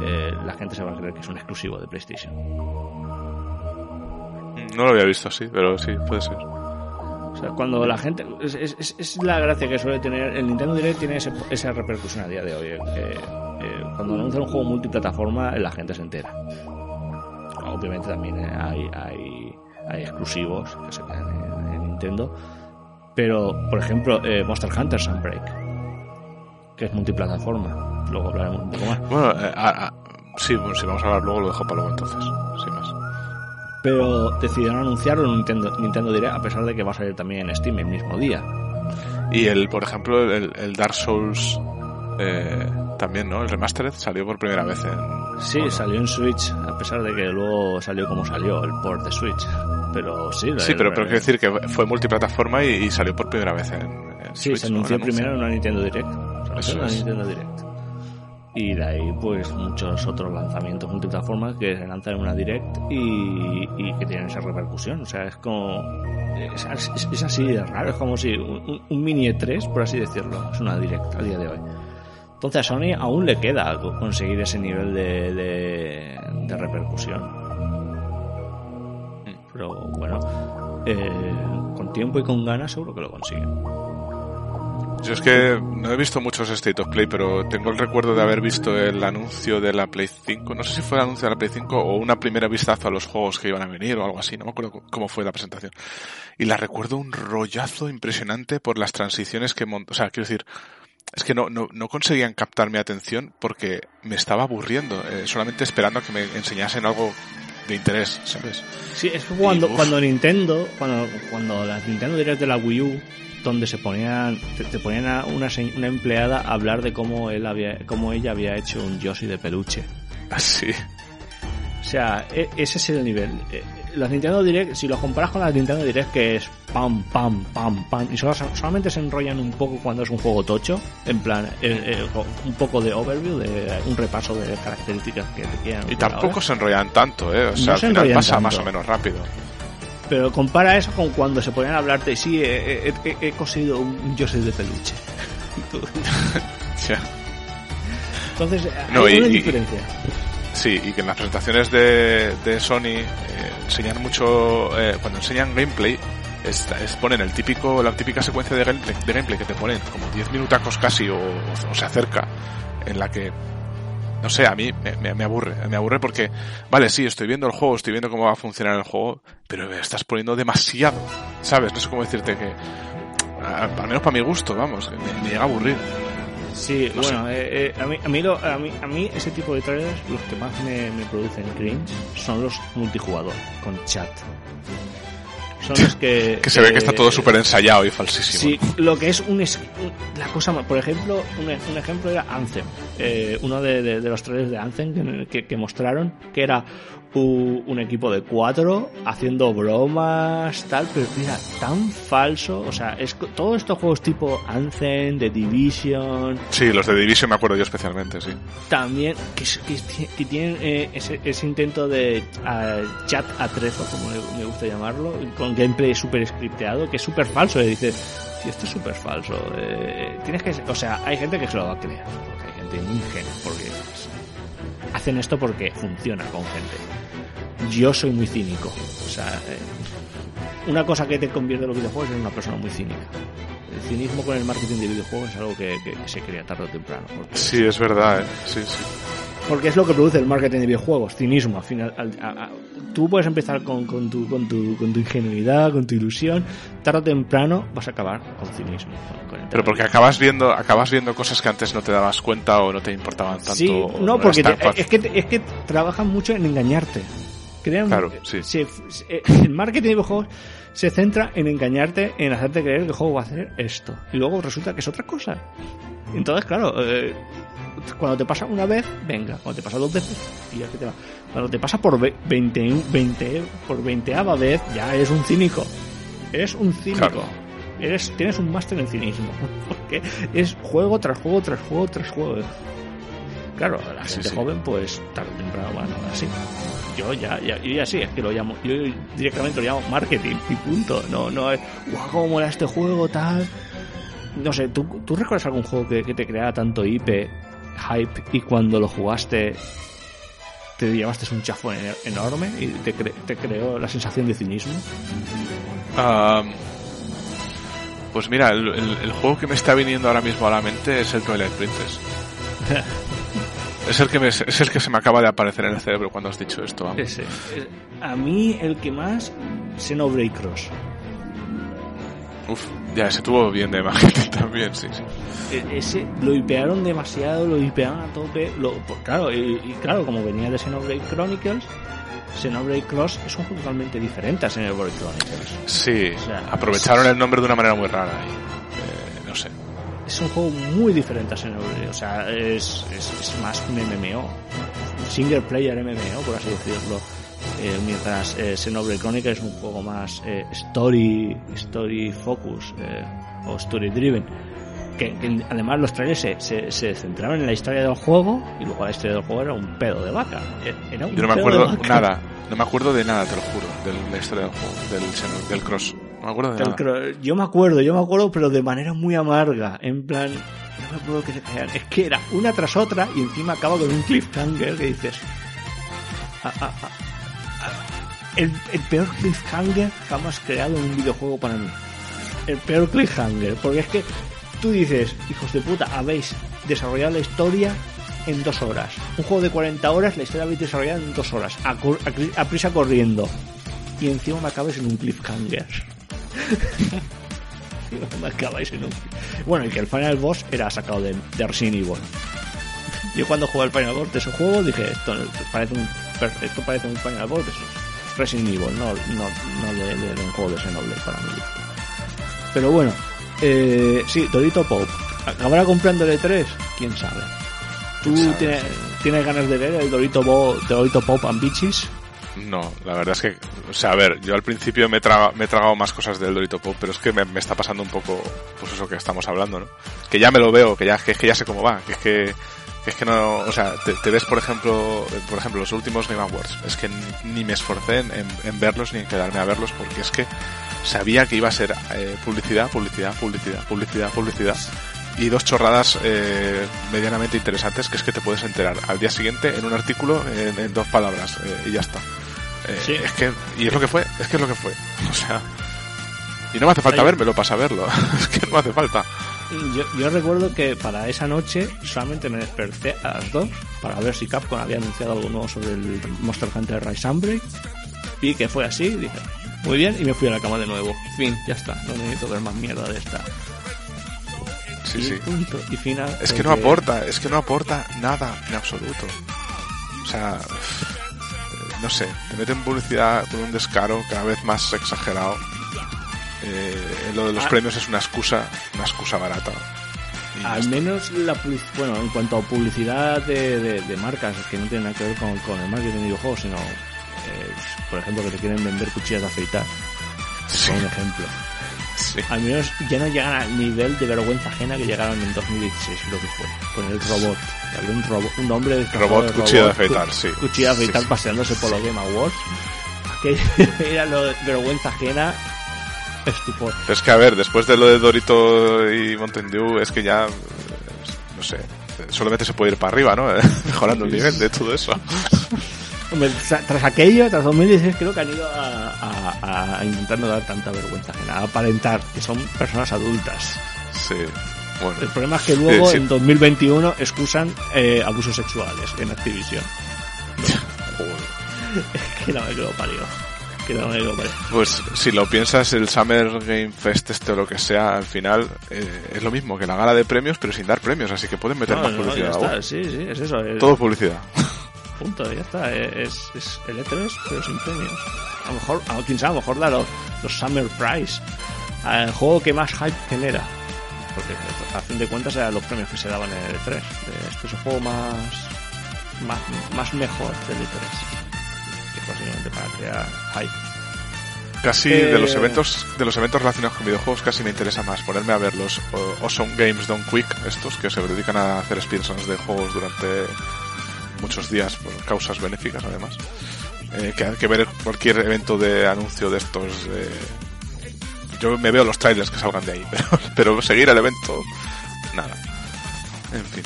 eh, la gente se va a creer que es un exclusivo de PlayStation. No lo había visto así, pero sí, puede ser. O sea, cuando la gente. Es, es, la gracia que suele tener. El Nintendo Direct tiene esa repercusión a día de hoy. Eh, eh, cuando anuncia un juego multiplataforma, la gente se entera. Obviamente también hay, hay, hay exclusivos que se quedan en, Nintendo. Pero, por ejemplo, eh, Monster Hunter Sunbreak, que es multiplataforma. Luego hablaremos un poco más. Bueno, sí, bueno, si vamos a hablar luego, lo dejo para luego entonces, sin más pero decidieron anunciarlo en Nintendo, Nintendo Direct a pesar de que va a salir también en Steam el mismo día. Y el, por ejemplo, el, Dark Souls eh, también, ¿no? El Remastered salió por primera vez en... Sí, salió en Switch, a pesar de que luego salió como salió, el port de Switch. Pero sí, sí pero, pero quiero decir que fue multiplataforma y, salió por primera vez en, en sí, se anunció primero en una Nintendo Direct. en una Nintendo Direct y de ahí pues muchos otros lanzamientos multiplataformas que se lanzan en una direct y, que tienen esa repercusión. O sea es como es, así de raro es como si un, mini E3 por así decirlo es una direct a día de hoy. Entonces a Sony aún le queda conseguir ese nivel de, de, repercusión. Pero bueno eh, con tiempo y con ganas seguro que lo consiguen yo es que no he visto muchos State of Play, pero tengo el recuerdo de haber visto el anuncio de la Play 5. No sé si fue el anuncio de la Play 5 o una primera vistazo a los juegos que iban a venir o algo así. No me acuerdo cómo fue la presentación. Y la recuerdo un rollazo impresionante por las transiciones que montó. O sea, quiero decir, es que no, no, no conseguían captar mi atención porque me estaba aburriendo, eh, solamente esperando a que me enseñasen algo de interés, ¿sabes? Sí, es que cuando, cuando Nintendo, cuando, cuando la Nintendo Direct de la Wii U donde se ponían te, ponían a una, una empleada a hablar de cómo él había cómo ella había hecho un Yoshi de peluche. Así ah, o sea e, ese es el nivel. Eh, las Nintendo Direct si lo comparas con las Nintendo Direct que es pam pam pam pam y solamente se enrollan un poco cuando es un juego tocho en plan eh, eh, un poco de overview de un repaso de características que te quieran y tampoco se enrollan tanto eh o sea al final pasa más o menos rápido pero compara eso con cuando se ponían a hablarte, sí, he, he, he cosido un Joseph de peluche. [LAUGHS] Entonces, hay una diferencia. Sí, y que en las presentaciones de, de Sony eh, enseñan mucho, eh, cuando enseñan gameplay, es, ponen el típico, la típica secuencia de gameplay, de gameplay que te ponen como 10 minutacos casi o, o se acerca, en la que no sé, a mí me, aburre, me aburre porque, vale, sí, estoy viendo el juego, estoy viendo cómo va a funcionar el juego, pero me estás poniendo demasiado, ¿sabes? No sé cómo decirte que, al menos para mi gusto, vamos, me, llega a aburrir. Sí, bueno, eh, eh, a, mí, a, mí a, mí, a mí ese tipo de trailers, los que más me, me producen cringe son los multijugador, con chat. Son los que... [LAUGHS] que se ve que está todo súper ensayado y falsísimo. Sí, lo que es un... La cosa Por ejemplo, un, ejemplo era Anthem. Eh, uno de, los trailers de Anthem que, que mostraron, que era un equipo de cuatro haciendo bromas, tal, pero mira, tan falso. O sea, es todos estos juegos tipo Anthem, The Division. Sí, los de Division me acuerdo yo especialmente, sí. También, que, tienen eh, ese, intento de chat a tres, o como me gusta llamarlo, con gameplay súper scripteado, que es súper falso. Y dices, si esto es súper falso, eh, tienes que. O sea, hay gente que se lo va a creer, porque hay gente muy ingenua, porque hacen esto porque funciona con gente. Yo soy muy cínico. O sea, eh, una cosa que te convierte en los videojuegos es una persona muy cínica. El cinismo con el marketing de videojuegos es algo que, se crea tarde o temprano. Sí, es verdad. ¿eh? Sí, sí. Porque es lo que produce el marketing de videojuegos, cinismo. Al final, tú puedes empezar con, tu, con, tu, con tu ingenuidad, con tu ilusión. Tarde o temprano vas a acabar con cinismo. Pero porque acabas viendo, acabas viendo cosas que antes no te dabas cuenta o no te importaban tanto. Sí, no, porque es, que, es que trabajan mucho en engañarte. Crean, claro, sí. Eh, el marketing de videojuegos se centra en engañarte, en hacerte creer que el juego va a hacer esto. Y luego resulta que es otra cosa. Entonces, claro, eh, cuando te pasa una vez, venga. Cuando te pasa dos veces, tía, que te va. Cuando te pasa por 20, 20 por veinteava vez, ya eres un cínico. Eres un cínico. Eres, tienes un máster en cinismo. [LAUGHS] Porque es juego tras juego tras juego tras juego. Claro, la gente joven, pues tarde o temprano van así. Yo ya, ya, yo ya sí, es que lo llamo, yo directamente lo llamo marketing y punto. No, no es, guau, cómo mola este juego, tal. No sé, ¿tú, ¿tú recuerdas algún juego que, que te creara tanto IP hype y cuando lo jugaste te llevaste un chafón enorme y te, te creó la sensación de cinismo? pues mira, el, juego que me está viniendo ahora mismo a la mente es el Twilight Princess. [LAUGHS] es, el que me, es el que se me acaba de aparecer en el cerebro cuando has dicho esto. Ese. A mí el que más, Xenoblade Cross. Uf, ya, ese tuvo bien de marketing [LAUGHS] también, sí, sí. E, ese lo hipearon demasiado, lo hipearon a tope. Lo, pues, claro, y, claro, como venía de Xenoblade Chronicles, Xenoblade Cross es un juego totalmente diferente a Xenoblade Chronicles. Sí, aprovecharon el nombre de una manera muy rara y, eh. Es un juego muy diferente a Xenoblade, o sea, es, es, es más un MMO, single player MMO, por así decirlo. Eh, mientras eh, Xenoblade Chronicles es un juego más eh, story story focus eh, o story driven que, además los trailers se, se, se, centraban en la historia del juego y luego la historia del juego era un pedo de vaca. Era un yo no me acuerdo nada no me acuerdo de nada te lo juro de la historia del juego del, del cross me acuerdo de nada yo me acuerdo yo me acuerdo pero de manera muy amarga en plan no me acuerdo que se crean es que era una tras otra y encima acaba con un cliffhanger que dices ah, ah, ah el, peor cliffhanger jamás creado en un videojuego para mí. El peor cliffhanger, porque es que tú dices, hijos de puta, habéis desarrollado la historia en dos horas. Un juego de 40 horas, la historia habéis desarrollado en dos horas, a, prisa corriendo. Y encima me acabáis en un cliffhanger. [LAUGHS] Bueno, y que el Final Boss era sacado de, de Resident Evil. Yo cuando jugué el Final Boss de ese juego dije, esto parece un, esto parece un Final Boss de esos Resident Evil, no, no, no de, de, un juego de Xenoblade para mí. Pero bueno, eh, sí, Dorito Pop. ¿Acabará comprándole tres? ¿Quién sabe? ¿Tú tienes, ganas de ver el Dorito, Dorito Pop and Bitches? No, la verdad es que, o sea, a ver, yo al principio me he, tragado, me he tragado más cosas del Dorito Pop, pero es que me, me, está pasando un poco, pues eso que estamos hablando, ¿no? Que ya me lo veo, que ya, que que ya sé cómo va, que es que es que no, o sea, te, ves por ejemplo, por ejemplo los últimos Game Awards, es que ni, me esforcé en, verlos ni en quedarme a verlos porque es que sabía que iba a ser eh, publicidad, publicidad, publicidad, publicidad, publicidad y dos chorradas eh, medianamente interesantes que es que te puedes enterar al día siguiente en un artículo en, dos palabras eh, y ya está. Es que, y es lo que fue, es que es lo que fue. O sea, y no me hace falta verme lo a verlo, es que no me hace falta. Yo, yo, recuerdo que para esa noche solamente me desperté a las 2 para ver si Capcom había anunciado algo nuevo sobre el Monster Hunter Rise Sunbreak. Vi que fue así, dije, muy bien, y me fui a la cama de nuevo. Fin, ya está, no necesito ver más mierda de esta. Sí, sí. Punto, y final. Es que no aporta, es que no aporta nada en absoluto. O sea, no sé, te meten publicidad con un descaro cada vez más exagerado Eh, lo de los Ah. premios es una excusa, una excusa barata. Al menos la bueno, en cuanto a publicidad de, de- de marcas que no tienen nada que ver con, con el marketing de videojuegos, sino, eh, por ejemplo, que te quieren vender cuchillas de afeitar, Sí, por un ejemplo. Sí. Al menos ya no llegan al nivel de vergüenza ajena que llegaron en 2016, creo que fue, con el robot. Que Había un robot, un hombre Robot, de cuchilla de afeitar, cu- sí. Cuchilla de afeitar sí. paseándose por los Game Awards. Que [LAUGHS] era lo de vergüenza ajena, estupor. Pero es que, a ver, después de lo de Dorito y Mountain Dew, es que ya, eh, no sé, solamente se puede ir para arriba, ¿no? [LAUGHS] Mejorando el nivel de todo eso. [LAUGHS] Hombre, tras aquello, tras 2016, creo que han ido a, a- a intentar no dar tanta vergüenza ajena, a aparentar que son personas adultas. Sí, bueno. El problema es que luego, Eh, sí. en 2021, excusan eh, abusos sexuales en Activision. [LAUGHS] que no me lo parió. Que no me lo parió. Pues si lo piensas, el Summer Game Fest este o lo que sea, al final eh, es lo mismo que la gala de premios, pero sin dar premios, así que pueden meter No, más no, publicidad. está, sí, sí, es eso. Es, Todo publicidad. Punto, ya está. Es, es el E3, pero sin premios. A lo mejor, a, quién sabe, a lo mejor da los, los Summer Prize al juego que más hype genera. Porque a fin de cuentas eran los premios que se daban en el E3. De, Este es el juego más, más, más mejor del E3. Que básicamente para crear hype. Casi Eh, de los eventos de los eventos relacionados con videojuegos casi me interesa más ponerme a ver los Awesome Games Done Quick, estos que se dedican a hacer speedruns de juegos durante muchos días por causas benéficas además. Eh, que, que ver cualquier evento de anuncio de estos eh, yo me veo los trailers que salgan de ahí, [LAUGHS] pero, pero seguir el evento nada. En fin.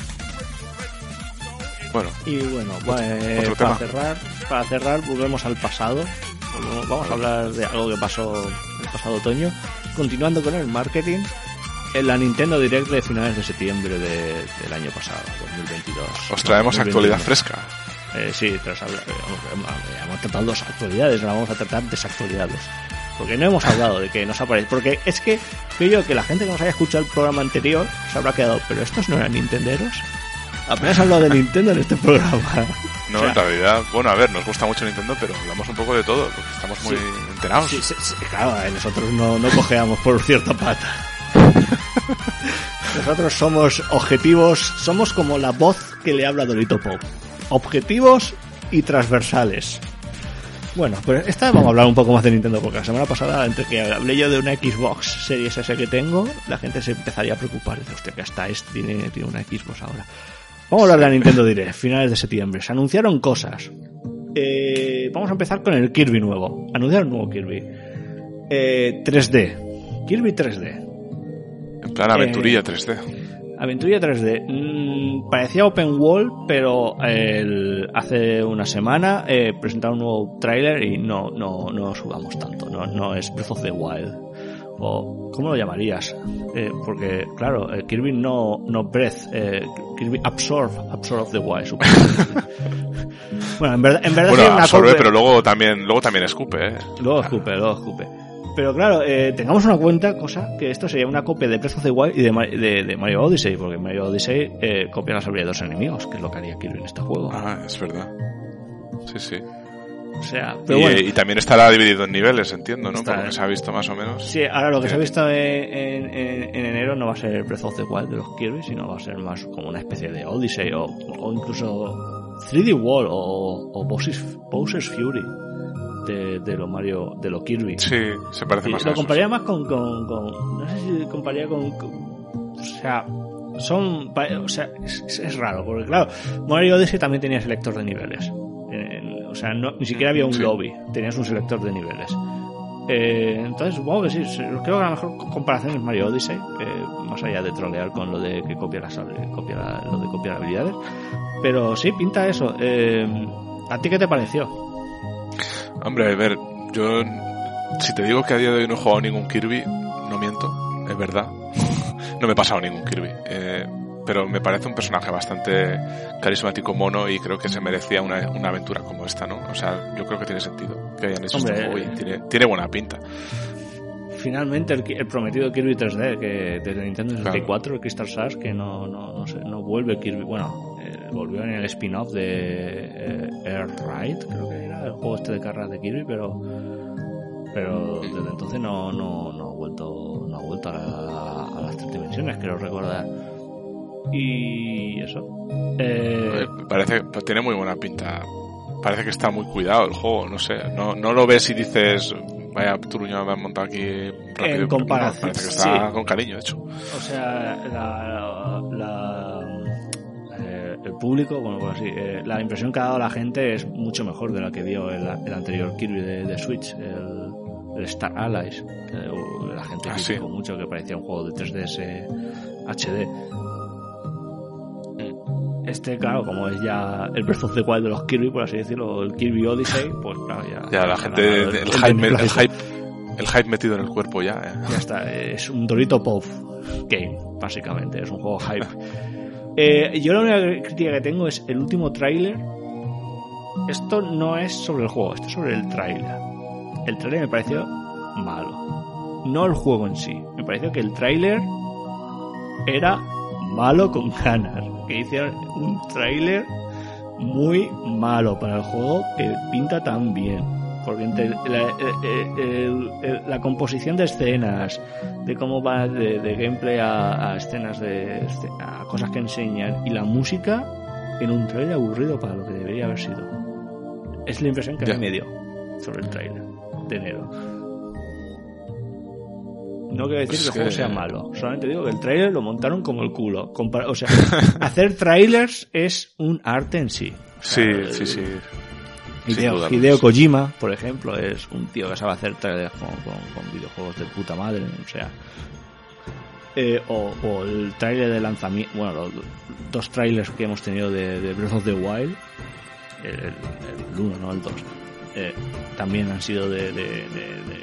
Bueno, Y bueno, pues, otro para tema. cerrar, para cerrar, volvemos al pasado. Vamos a hablar de algo que pasó el pasado otoño. Continuando con el marketing, en la Nintendo Direct de finales de septiembre de- del año pasado, 2022. os traemos No, actualidad 2021. fresca. Eh, sí, tras hablar- eh, vamos, hemos, hemos tratado dos actualidades, ahora vamos a tratar desactualidades. Porque no hemos hablado de que nos aparece. Porque es que creo yo que la gente que nos haya escuchado el programa anterior se habrá quedado, pero estos no eran nintenderos. Apenas hablado de Nintendo en este programa. No, O sea, en realidad, bueno, a ver, nos gusta mucho Nintendo, pero hablamos un poco de todo, porque estamos muy Sí. enterados. Sí, sí, claro, eh, nosotros no, no cojeamos por cierta pata. [LAUGHS] [LAUGHS] Nosotros somos objetivos, somos como la voz que le habla a Dorito Pop. Objetivos y transversales. Bueno, pues esta vamos a hablar un poco más de Nintendo, porque la semana pasada, entre que hablé yo de una Xbox Series S que tengo, la gente se empezaría a preocupar. Dice, hostia, que hasta este tiene, tiene una Xbox ahora. Vamos a hablar de Nintendo Direct, finales de septiembre. Se anunciaron cosas. Eh, vamos a empezar con el Kirby nuevo. Anunciaron un nuevo Kirby. Eh, 3D. Kirby 3D. En plan aventurilla 3D. Aventura 3D. Mm, parecía Open World, pero el- hace una semana eh, presentaron un nuevo tráiler y no, no, no subamos tanto. No, no es Breath of the Wild. O, ¿cómo lo llamarías? Eh, porque, claro, eh, Kirby no, no Breath, eh, Kirby Absorb, Absorb of the Wild. supongo. [LAUGHS] bueno, en verdad, en verdad Bueno, sí, una absorbe, pero luego también, luego también escupe, ¿eh? Luego escupe, luego escupe. Pero claro, eh, tengamos una cuenta, cosa, que esto sería una copia de Breath of the Wild y de, de- de Mario Odyssey, porque Mario Odyssey eh, copia las habilidades de los enemigos, que es lo que haría Kirby en este juego. Ah, es verdad. Sí, sí. O sea, pero y, bueno. y también estará dividido en niveles, entiendo, ¿no? Está- lo que se ha visto más o menos. Sí, ahora lo que se ha visto en, en- en- en enero no va a ser Breath of the Wild de los Kirby, sino va a ser más como una especie de Odyssey o, o incluso 3D World o, o Bowser's, Bowser's Fury de, de lo Mario, de lo Kirby. Sí, se parece Sí, más lo compararía más con, con, con- No sé si compararía con. con- o sea, son. O sea, es, es raro, porque claro, Mario Odyssey también tenía selector de niveles. En- o sea, no- ni siquiera había un Sí. lobby, tenías un selector de niveles. Eh, entonces supongo que sí, creo que la mejor comparación es Mario Odyssey, eh, más allá de trolear con lo de que copia las copia la- lo de copiar habilidades. Pero sí, pinta eso. Eh, ¿A ti qué te pareció? Hombre, a ver, yo. Si te digo que a día de hoy no he jugado ningún Kirby, no miento, es verdad. [LAUGHS] no me he pasado ningún Kirby. Eh, pero me parece un personaje bastante carismático, mono, y creo que se merecía una, una aventura como esta, ¿no? O sea, yo creo que tiene sentido que hayan hecho Hombre, este juego y tiene, tiene buena pinta. Finalmente el, el prometido Kirby 3D que desde Nintendo 64, el Crystal Stars, que no, no, no, sé, no vuelve Kirby, bueno, eh, volvió en el spin-off de eh, Air Ride, creo que el juego este de carreras de Kirby, pero Pero desde entonces no, no, no ha vuelto, no ha vuelto a, a las tres dimensiones, quiero recordar. Y eso. Eh, parece, pues tiene muy buena pinta. Parece que está muy cuidado el juego, no sé. No, no lo ves y dices, vaya truño me han montado aquí rápido. En comparación. parece que está con cariño, de hecho. O sea, la, la, eh, el público, bueno, pues así, eh, la impresión que ha dado la gente es mucho mejor de la que vio el, el anterior Kirby de, de Switch, el, el, Star Allies. Que la gente Ah, criticó sí. mucho que parecía un juego de 3DS HD. Este, claro, como es ya el Breath of the Wild de los Kirby, por así decirlo, el Kirby Odyssey, pues claro, ya. Ya la gente, el, el hype, el, hype, el hype metido en el cuerpo ya. eh. Ya está, es un Dorito Pop game, básicamente, es un juego hype. [LAUGHS] Eh, yo la única crítica que tengo es el último tráiler. Esto no es sobre el juego, esto es sobre el tráiler. El tráiler me pareció malo. No el juego en sí. Me pareció que el tráiler era malo con ganas. Que hicieron un tráiler muy malo para el juego que pinta tan bien. Porque entre la, el- el- el- la composición de escenas, de cómo va de, de gameplay a, a escenas de este, a cosas que enseñan y la música en un trailer aburrido para lo que debería haber sido. Es la impresión que a mí me dio sobre el trailer de enero. No quiero decir Pues que el juego que- sea malo, solamente digo que el trailer lo montaron como el culo. O sea, [LAUGHS] hacer trailers es un arte en sí. Sí, Eh, sí, sí. Hideo. Kojima, por ejemplo, es un tío que sabe hacer trailers con, con- con videojuegos de puta madre, o sea. Eh, o, o el trailer de lanzamiento, bueno, los dos trailers que hemos tenido de, de Breath of the Wild, el, el, 1, no el 2, eh, también han sido de, de, de-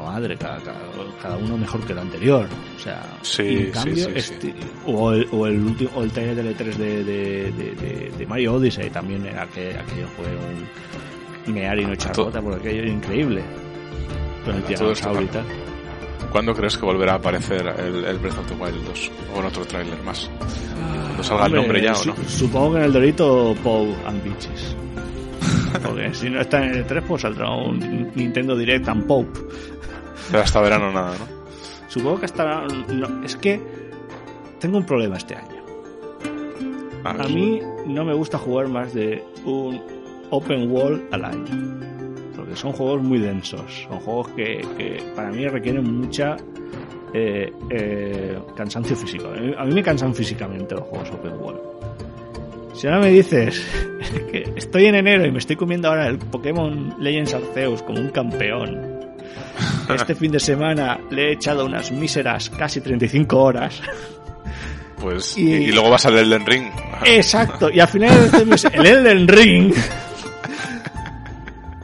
madre, cada, cada, cada uno mejor que el anterior. O sea, Sí, y en cambio, sí, este, O, el, o el último, o el trailer del E3 de, de, de, de- de Mario Odyssey también era que aquello fue un mear y no echar gota, porque aquello era increíble. Con el tiranosaurio y tal. ¿Cuándo crees que volverá a aparecer el, el Breath of the Wild 2? O en otro tráiler más. Cuando salga el nombre ya, ¿o no? Supongo que en el Dorito Pow and Beaches. Porque si no está en el 3, pues saldrá un Nintendo Direct and Pope. Pero hasta verano nada, ¿no? Supongo que estará. no, es que tengo un problema este año. A ver. A mí no me gusta jugar más de un open world al año. Porque son juegos muy densos. Son juegos que, que para mí requieren mucha eh, eh, cansancio físico. A mí, a mí me cansan físicamente los juegos open world. Si ahora me dices [LAUGHS] que estoy en enero y me estoy comiendo ahora el Pokémon Legends Arceus como un campeón. [LAUGHS] Este fin de semana le he echado unas míseras casi 35 horas. Pues, y- y... luego vas al Elden Ring. Exacto, y al final de este mes, el Elden Ring.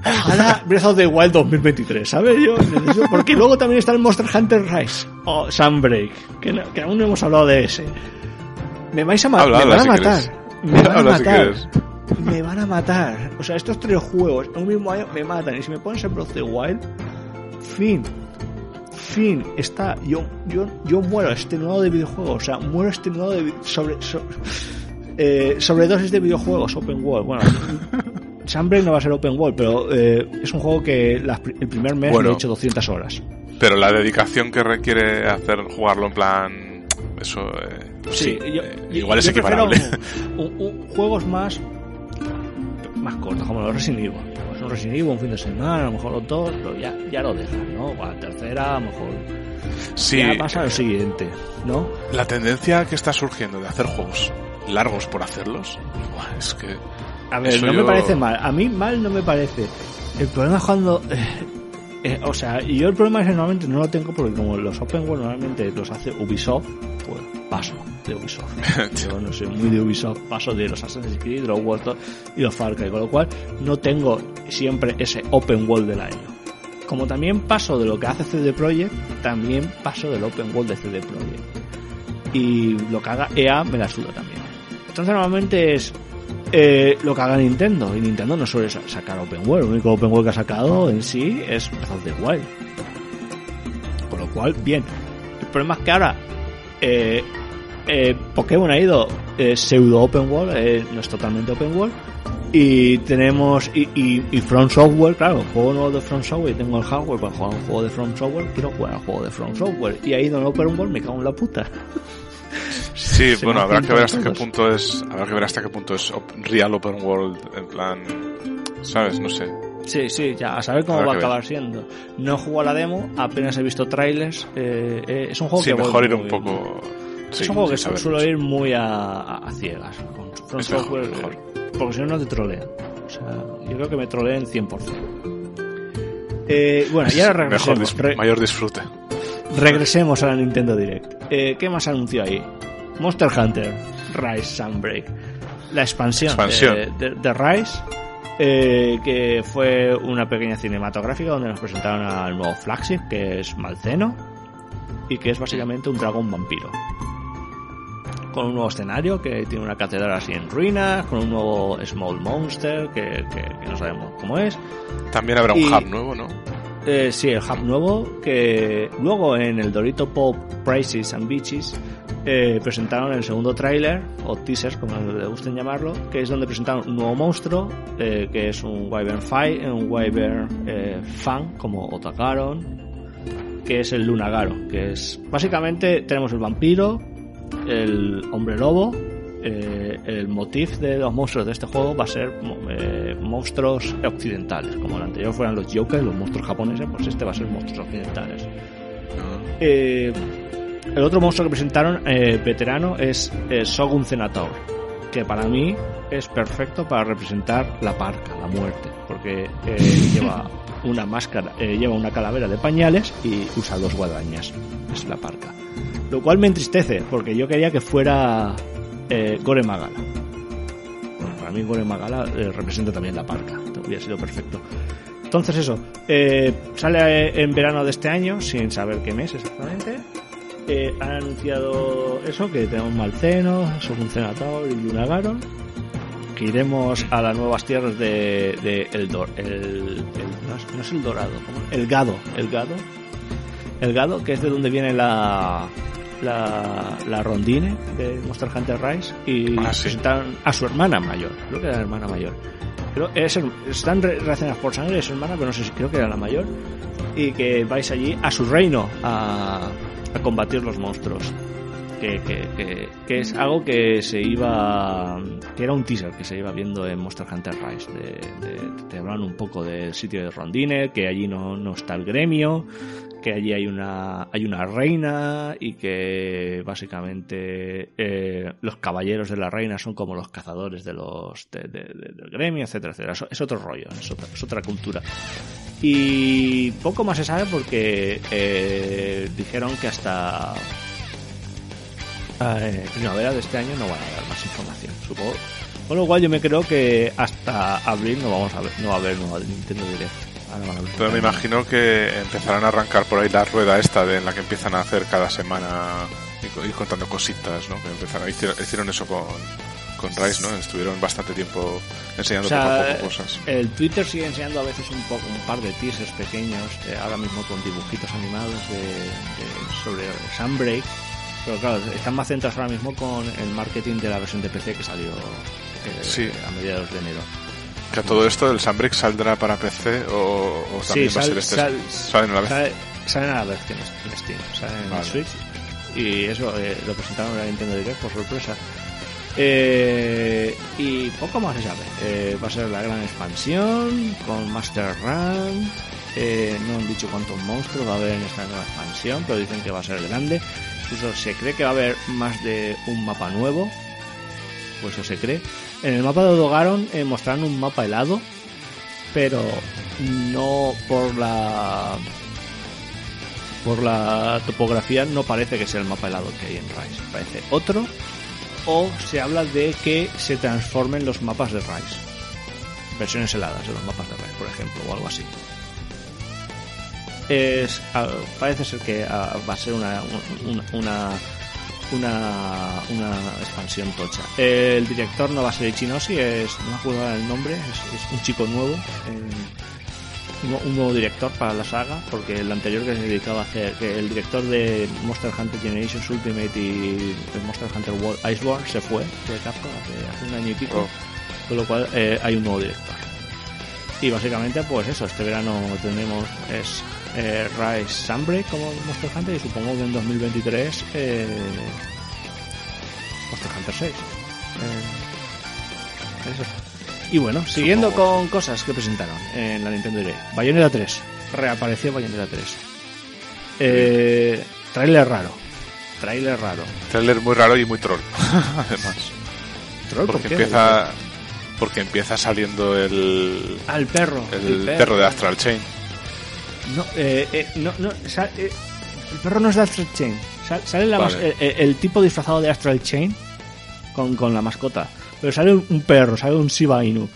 Ojalá Breath of the Wild 2023, ¿sabes? Yo necesito- porque luego también está el Monster Hunter Rise o Sunbreak, que, no- que aún no hemos hablado de ese. Me vais a, ma- Habla, me habla van a si matar. quieres. Me van a matar. [LAUGHS] me van a matar. O sea, estos tres juegos en un mismo año me matan. Y si me pones el Breath of the Wild, fin. Fin. Está. Yo, yo, yo muero extenuado de videojuegos. O sea, muero extenuado de. Sobre. so- [LAUGHS] eh, sobredosis de videojuegos open world. Bueno, [LAUGHS] Sunbreak no va a ser open world, pero eh, es un juego que pri- el primer mes Bueno. le he hecho 200 horas. Pero la dedicación que requiere hacer jugarlo en plan. Eso. eh, sí, yo- eh, yo- igual es yo equiparable. un- un- un- juegos más más cortos, como los Resident Evil. Pues un Resident Evil un fin de semana, a lo mejor los dos, pero ya, ya lo dejan, ¿no? O a la tercera, a lo mejor Sí, ya pasa al siguiente, ¿no? la tendencia que está surgiendo de hacer juegos largos por hacerlos. buah, Es que. A ver, no yo- me parece mal. A mí mal no me parece. El problema es cuando... eh, o sea, y yo el problema es que normalmente no lo tengo porque como los open world normalmente los hace Ubisoft, pues paso de Ubisoft. [LAUGHS] Yo no soy muy de Ubisoft, paso de los Assassin's Creed, los World y los Far Cry, con lo cual no tengo siempre ese open world del año. Como también paso de lo que hace CD Projekt, también paso del open world de CD Projekt. Y lo que haga EA me la suda también. Entonces normalmente es eh, lo que haga Nintendo. Y Nintendo no suele sa- sacar open world. El único open world que ha sacado en sí es Breath of the Wild. Con lo cual, bien. El problema es que ahora eh, eh, Pokémon ha ido eh, pseudo open world, eh, no es totalmente open world. Y tenemos. Y, y, y From Software, claro, juego nuevo de From Software. Tengo el hardware para jugar un juego de From Software. Quiero jugar al juego de From Software. Y ahí donde Open World me cago en la puta. Sí, bueno, habrá que ver hasta qué punto es. Habrá que ver hasta qué punto es real Open World. En plan. ¿Sabes? No sé. Sí, sí, ya, a saber cómo va a acabar siendo. No jugado a la demo, apenas he visto trailers. Eh, eh, es un juego sí, que. mejor ir un poco. Sí, es un juego que suelo ir muy a, a ciegas. Con Software, mejor, porque si no, no te trolean. O sea, yo creo que me trolean 100%. Eh, bueno, y ahora regresemos. [LAUGHS] Mejor, dis mayor disfrute. Regresemos a la Nintendo Direct. Eh, ¿Qué más anunció ahí? Monster Hunter Rise Sunbreak. La expansión, Expansión. de, de, de Rise, eh, que fue una pequeña cinematográfica donde nos presentaron al nuevo flagship, que es Malceno, y que es básicamente un dragón vampiro. Con un nuevo escenario que tiene una catedral así en ruinas, con un nuevo Small Monster que, que, que no sabemos cómo es. También habrá un hub nuevo, ¿no? Eh, sí, el hub nuevo que luego en el Dorito Pop Prices and Beaches eh, presentaron el segundo tráiler o teaser como le gusten llamarlo que es donde presentaron un nuevo monstruo eh, que es un Wyvern Fight un Wyvern eh, fan como Otakaron que es el Lunagaro que es básicamente tenemos el vampiro el hombre lobo eh, el motif de los monstruos de este juego va a ser eh, monstruos occidentales. Como el anterior fueran los Joker, los monstruos japoneses, pues este va a ser monstruos occidentales. Eh, el otro monstruo que presentaron, eh, veterano, es Shogun Zenator, que para mí es perfecto para representar la parca, la muerte, porque [LAUGHS] lleva una máscara, eh, lleva una calavera de pañales y usa dos guadañas. Es la parca. Lo cual me entristece, porque yo quería que fuera eh, Gore Magala. Bueno, para mí Gore Magala eh, representa también la parca. Hubiera sido perfecto. Entonces eso, eh, sale en verano de este año, sin saber qué mes exactamente. Eh, han anunciado eso, que tenemos Malceno, Sofuncenator y Lunagaron. Que iremos a las nuevas tierras de, de el, Dor- el, el- no, es, no es el Dorado, ¿cómo? el Gado, el Gado. El Gado, que es de donde viene la, la, la Rondine de Monster Hunter Rise. Y Ah, sí. presentaron a su hermana mayor, creo que era la hermana mayor. Creo, es, están re- relacionadas por sangre, es hermana, pero no sé si creo que era la mayor. Y que vais allí a su reino a, a combatir los monstruos. Que, que, que, que es algo que se iba. que era un teaser que se iba viendo en Monster Hunter Rise. De, de- te hablan un poco del sitio de Rondine, que allí no, no está el gremio, que allí hay una, hay una reina y que básicamente eh, los caballeros de la reina son como los cazadores de los de- de- de- del gremio, etcétera, etcétera. Es, es otro rollo, es otra, es otra cultura. Y poco más se sabe porque eh, dijeron que hasta eh, primavera de este año no van a dar más información, supongo. Con lo cual yo me creo que hasta abril no vamos a ver, no va a haber nueva Nintendo Direct. Pero me imagino que empezarán a arrancar por ahí la rueda esta de en la que empiezan a hacer cada semana y contando cositas, ¿no? Que empezaron, hicieron, hicieron eso con, con Rise, ¿no? Estuvieron bastante tiempo enseñando O sea, poco a poco cosas. El Twitter sigue enseñando a veces un poco un par de teasers pequeños, eh, ahora mismo con dibujitos animados de, de- sobre Sunbreak. Pero claro, están más centrados ahora mismo con el marketing de la versión de PC que salió eh, Sí. a mediados de enero. Que a todo esto el Sunbreak saldrá para PC o, o también Sí, va a sal- ser este. sal- ¿Salen a la vez? Sale- salen a la vez que en Steam, salen en Vale. Switch. Y eso eh, lo presentaron en la Nintendo Direct por sorpresa. Eh, y poco más se sabe. Eh, va a ser la gran expansión con Master Run. Eh, no han dicho cuántos monstruos va a haber en esta nueva expansión, pero dicen que va a ser grande. Incluso se cree que va a haber más de un mapa nuevo. Pues eso se cree. En el mapa de Odogaron eh, mostraron un mapa helado, pero no por la por la topografía no parece que sea el mapa helado que hay en Rise, parece otro o se habla de que se transformen los mapas de Rise. Versiones heladas de los mapas de Rise, por ejemplo, o algo así. Es, ah, parece ser que ah, va a ser una, una, una, una, una expansión tocha. El director no va a ser Ichinoshi, es, no me acuerdo el nombre, es, es un chico nuevo. eh, un, nuevo director para la saga, porque el anterior que se dedicaba a hacer, que el director de Monster Hunter Generations Ultimate y el Monster Hunter World Iceborne se fue de Capcom hace, hace un año y pico. Oh. con lo cual eh, hay un nuevo director. Y básicamente, pues eso, este verano tenemos es eh, Rise Sunbreak como Monster Hunter y supongo que en 2023 eh, Monster Hunter 6. Eh, eso. Y bueno, siguiendo Supongo. con cosas que presentaron en la Nintendo Direct. Bayonetta 3. Reapareció Bayonetta 3. Eh, trailer raro. Trailer raro. Trailer muy raro y muy troll, [LAUGHS] además. Troll, ¿por Porque qué? empieza, porque empieza saliendo el, el perro. el perro de Astral Chain. No, eh, eh, no, no, sa- eh, el perro no es de Astral Chain. Sa- Sale la Vale. mas- eh, eh, el, tipo disfrazado de Astral Chain con, con la mascota. Pero sale un, perro, sale un Shiba Inu.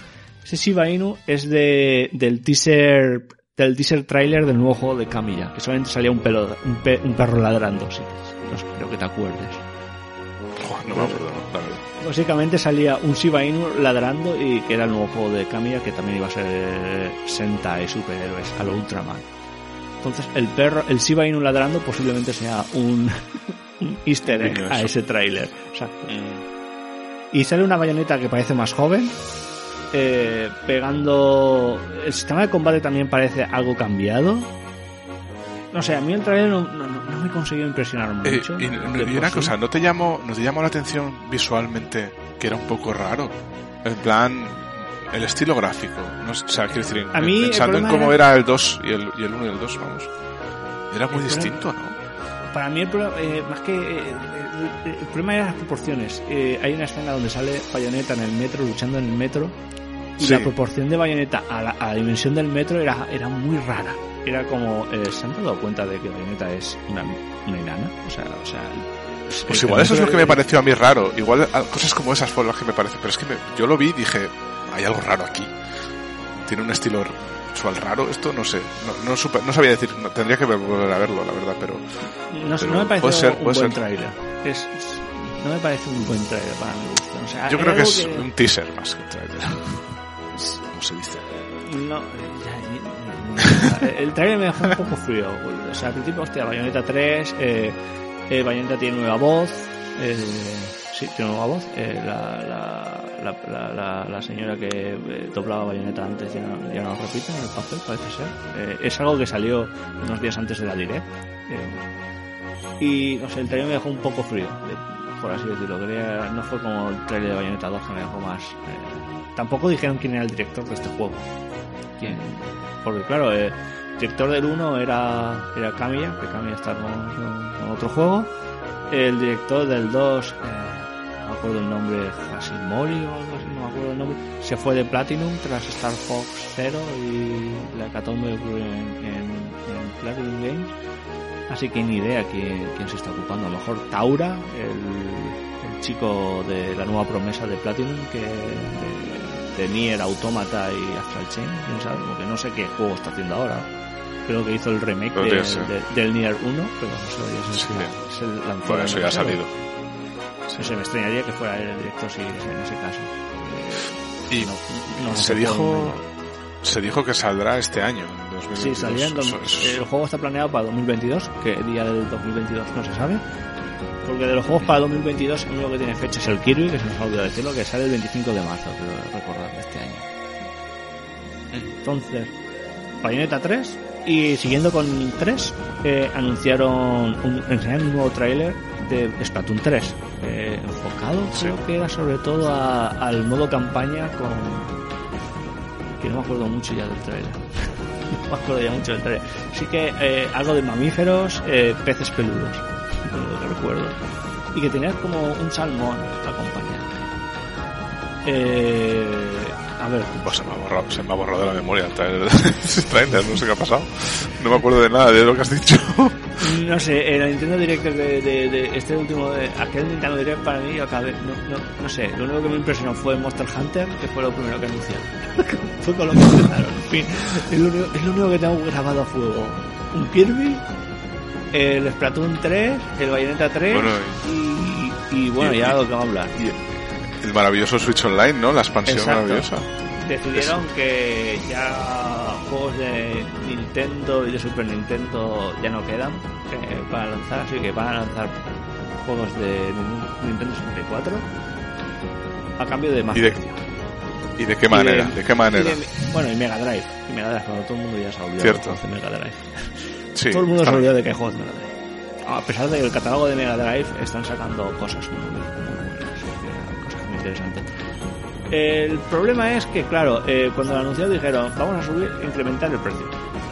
Ese Shiba Inu es de, del teaser del teaser trailer del nuevo juego de Camilla, que solamente salía un, pelo, un, pe- un perro ladrando, sí. No creo que te acuerdes. No me acuerdo, no, la verdad. Básicamente salía un Shiba Inu ladrando y que era el nuevo juego de Kamiya que también iba a ser eh, Sentai superhéroes a lo Ultraman. Entonces el perro, el Shiba Inu ladrando posiblemente sea un, [LAUGHS] un easter egg a ese tráiler. Exacto. Y sale una bayoneta que parece más joven, eh, pegando... El sistema de combate también parece algo cambiado. No sé, a mí el trailer no, no- no- me consiguió impresionar Eh, mucho. y, y una cosa, ¿no te llamó, ¿no te llamó la atención visualmente que era un poco raro? En plan, el estilo gráfico. No o sea, quiero decir, A mí pensando en cómo era- era el 2 y el, y el 1 y el 2, vamos. Era muy El problema- distinto, ¿no? Para mí el problema, eh, más que eh, el, el problema era las proporciones. Eh, hay una escena donde sale Bayonetta en el metro, luchando en el metro, y Sí. la proporción de Bayonetta a la, a la dimensión del metro era, era muy rara. Era como, eh, ¿se han dado cuenta de que Bayonetta es una, una enana? O sea, o sea... Pues el igual eso es lo que me pareció a mí raro. Igual a- cosas como esas fueron las que me parecen. Pero es que me- yo lo vi y dije, hay algo raro aquí. Tiene un estilo visual raro. Esto no sé. No, no, supe- no sabía decir. no- tendría que volver a verlo, la verdad. Pero No, sé, pero no me parece puede ser, un puede buen ser. tráiler. Es, no me parece un buen tráiler para mi gusto. O sea, yo creo que es un teaser más que un trailer. Como [LAUGHS] se dice. No, ya, ya, ya. el trailer me dejó un poco frío. O sea, al principio, hostia, Bayonetta 3, eh, eh, Bayonetta tiene nueva voz, eh, sí, tiene nueva voz. eh, la, la, la, señora que eh, doblaba Bayonetta antes ya no, ya no lo repite en el papel, parece ser. Eh, es algo que salió unos días antes de la Direct. eh, y, no sé, el trailer me dejó un poco frío, por así decirlo. Quería- no fue como el trailer de Bayonetta 2 que me dejó más... tampoco dijeron quién era el director de este juego quién. Porque claro, el director del 1 era, era Kamiya, que Kamiya está con, otro juego. El director del 2, eh, no me acuerdo el nombre, Hashimori o algo así, no me acuerdo el nombre, se fue de Platinum tras Star Fox 0 y la hecatombe ocurrió en, en, en Platinum Games. Así que ni idea quién, quién se está ocupando. A lo mejor Taura, el, el chico de la nueva promesa de Platinum, que de, de Nier Automata y Astral Chain, quién sabe, porque no sé qué juego está haciendo ahora. Creo que hizo el remake de- de- del Nier 1, pero no sé, ya Sí. se, lanzó Bueno, eso ya ha salido. Sé, me extrañaría que fuera el director si, en ese caso. Y no- no se se dijo se dijo que saldrá este año, en 2022. Sí, salía en dos- El juego está planeado para 2022, que día del 2022 no se sabe. Porque de los juegos para 2022 el único que tiene fecha es el Kirby, que se nos ha olvidado decirlo, que sale el 25 de marzo, creo recordar, de este año. Entonces, Bayonetta 3. Y siguiendo con 3, eh, anunciaron, un, enseñaron un nuevo tráiler de Splatoon 3, eh, enfocado Sí. creo que era sobre todo a- al modo campaña con... que no me acuerdo mucho ya del tráiler. [LAUGHS] no me acuerdo ya mucho del tráiler. Sí que eh, algo de mamíferos, eh, peces peludos, por lo recuerdo. Y que tenía como un salmón acompañado. Eh, a ver, Pues se me ha borrado, se me ha borrado de la memoria el trailer, ese [LAUGHS] trailer, no sé qué ha pasado. No me acuerdo de nada de lo que has dicho. [LAUGHS] No sé, el Nintendo Direct de, de, de este último, de, aquel Nintendo Direct para mí, yo acabé, no, no, no sé, lo único que me impresionó fue Monster Hunter, que fue lo primero que anunciaron. [LAUGHS] fue con lo que empezaron, en fin, es lo, único, es lo único que tengo grabado a fuego. Un Kirby, el Splatoon 3, el Bayonetta 3 Bueno, y, y bueno, y- ya lo que vamos a hablar. El maravilloso Switch Online, ¿no? La expansión Exacto. maravillosa. Decidieron que ya juegos de Nintendo y de Super Nintendo ya no quedan eh, para lanzar, así que van a lanzar juegos de Nin- Nintendo 64 a cambio de más Y de-. ¿Y de qué manera? ¿De, qué manera? bueno, y Mega Drive. Y Mega Drive, cuando todo el mundo ya se ha olvidado Cierto. de Mega Drive. [LAUGHS] Sí, todo el mundo se olvidado de que juegos de Mega Drive. A pesar de que el catálogo de Mega Drive están sacando cosas muy, muy buenas, cosas muy interesantes. El problema es que, claro, eh, cuando lo anunciaron dijeron, vamos a subir, incrementar el precio.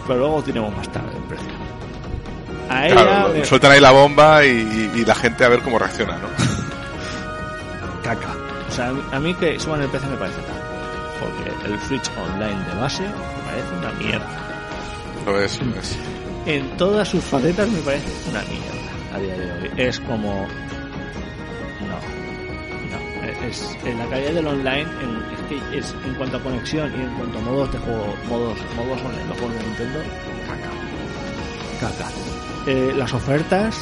Pero luego tenemos más tarde el precio. A ella, Claro, me- sueltan ahí la bomba y, y la gente a ver cómo reacciona, ¿no? [LAUGHS] caca. O sea, a mí que suban el precio me parece caca. Porque el Switch Online de base me parece una mierda. Lo es, lo es. En todas sus facetas me parece una mierda a día de hoy. Es como... Es, en la calidad del online, en, es que es, en cuanto a conexión y en cuanto a modos de juego, modos, modos online, los juegos de Nintendo, caca. Caca. Eh, las ofertas,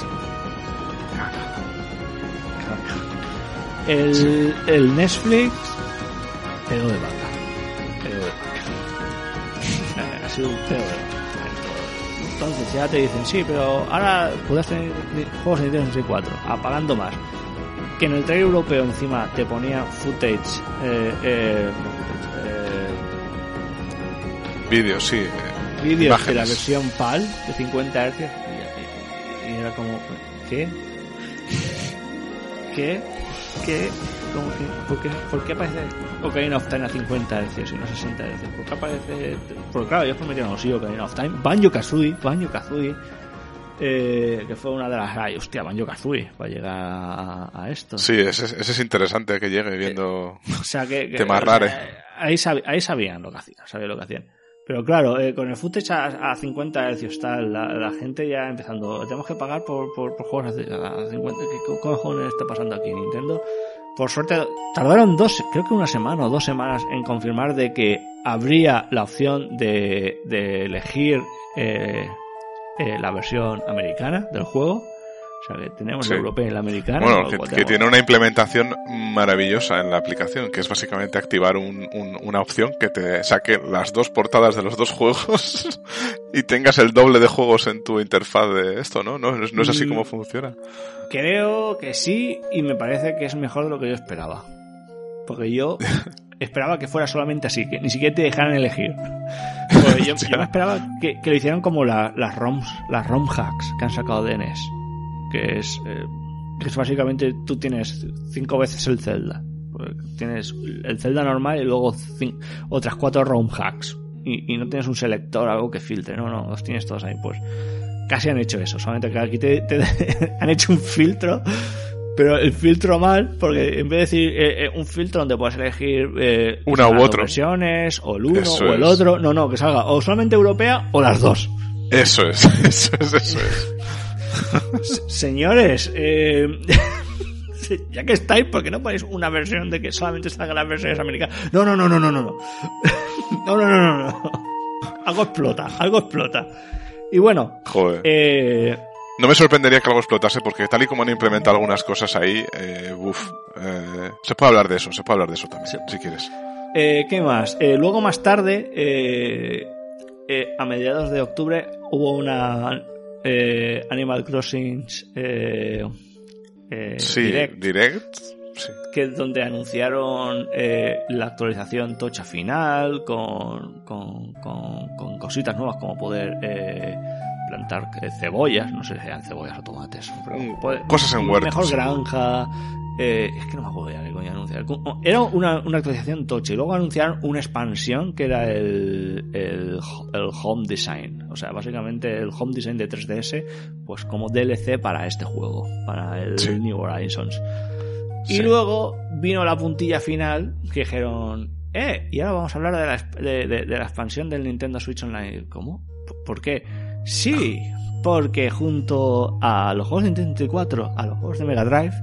caca. Caca. El, el Netflix, pedo de vaca. Pedo de vaca. ha sido un pedo de vaca. Entonces ya te dicen, sí, pero ahora puedes tener juegos de Nintendo 64, apagando más. Que en el trailer europeo encima te ponía footage, eh, eh, eh, Vídeos, sí. eh, vídeos de la versión PAL de 50 Hz y, y- y era como, ¿qué? ¿Qué? ¿Qué? ¿Cómo que? ¿Por qué, ¿Por qué aparece Ocarina of Time a 50 Hz y no a 60 Hz? ¿Por qué aparece...? Porque claro, ellos prometieron, sí, Ocarina of Time. Banjo-Kazooie, Banjo-Kazooie, eh, que fue una de las... Ay, hostia, Banjo-Kazooie, para llegar a, a esto. Sí, ese, ese es interesante que llegue viendo... O sea, que, que- Temas sea, raros. ahí, ahí sabían lo que hacían, sabían lo que hacían. Pero claro, eh, con el footage a, a 50 Hz tal, la, la gente ya empezando, tenemos que pagar por, por, por juegos a, a 50, ¿qué co- cojones está pasando aquí Nintendo? Por suerte, tardaron dos, creo que una semana o dos semanas en confirmar de que habría la opción de, de elegir eh, eh, la versión americana del juego. O sea, que tenemos Sí. la europea y la americana. Bueno, que, tiene una implementación maravillosa en la aplicación, que es básicamente activar un- un- una opción que te saque las dos portadas de los dos juegos [LAUGHS] y tengas el doble de juegos en tu interfaz de esto, ¿no? No, es- no es así Mm. como funciona. Creo que sí, y me parece que es mejor de lo que yo esperaba. Porque yo [LAUGHS] esperaba que fuera solamente así, que ni siquiera te dejaran elegir. [LAUGHS] Yo, yo me esperaba que, que lo hicieran como la- las ROMs, las ROM hacks que han sacado de NES. Que es, eh, que es básicamente tú tienes cinco veces el Zelda. Porque Tienes el Zelda normal y luego otras cuatro ROM hacks. Y, y no tienes un selector, algo que filtre, no, no, los tienes todos ahí. Pues casi han hecho eso, solamente que aquí te, te- [LAUGHS] han hecho un filtro, pero el filtro mal, porque en vez de decir eh, eh, un filtro donde puedes elegir eh, Una u otro. versiones, o el uno Eso o el es. otro, no, no, que salga o solamente europea o las dos. Eso es, [LAUGHS] eso es, eso es. Señores, eh, [LAUGHS] ya que estáis, ¿por qué no ponéis una versión de que solamente salgan las versiones americanas? No, no, no, no, no, no, no. [LAUGHS] No, no, no, no, no. Algo explota, algo explota. Y bueno, Joder. eh, No me sorprendería que algo explotase porque tal y como han implementado algunas cosas ahí, eh, uf, eh, se puede hablar de eso, se puede hablar de eso también, Sí. si quieres. Eh, ¿Qué más? Eh, luego más tarde, eh, eh, a mediados de octubre, hubo una eh, Animal Crossing Sí, Direct, direct, sí. que es donde anunciaron eh, la actualización tocha final con, con, con- con cositas nuevas como poder eh, plantar eh, cebollas, no sé si eran cebollas o tomates, pero Mm, cosas en huertos, mejor granja, eh, es que no me acuerdo ya qué coño anunciar. Era una, una actualización tocha y luego anunciaron una expansión que era el, el, el Home Design. O sea, básicamente el Home Design de 3DS, pues como DLC para este juego, para el Sí. New Horizons. Y luego vino la puntilla final que dijeron, eh, y ahora vamos a hablar de la, de, de- de la expansión del Nintendo Switch Online. ¿Cómo? ¿P- ¿Por qué? Sí, porque junto a los juegos de Nintendo 64, a los juegos de Mega Drive,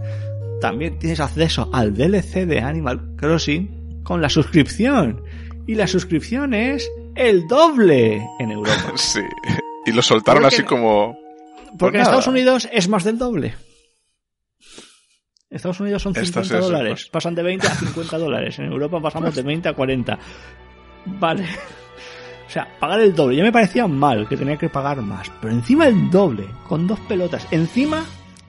también tienes acceso al DLC de Animal Crossing con la suscripción. Y la suscripción es el doble en Europa. [LAUGHS] Sí. Y lo soltaron Porque- así como... Porque en. Estados Unidos es más del doble. En Estados Unidos son Esto 50 es eso, dólares. pues. Pasan de 20 a 50 dólares. En Europa pasamos de 20 a 40. Vale. O sea, pagar el doble. Ya me parecía mal que tenía que pagar más. Pero encima el doble. Con dos pelotas. Encima,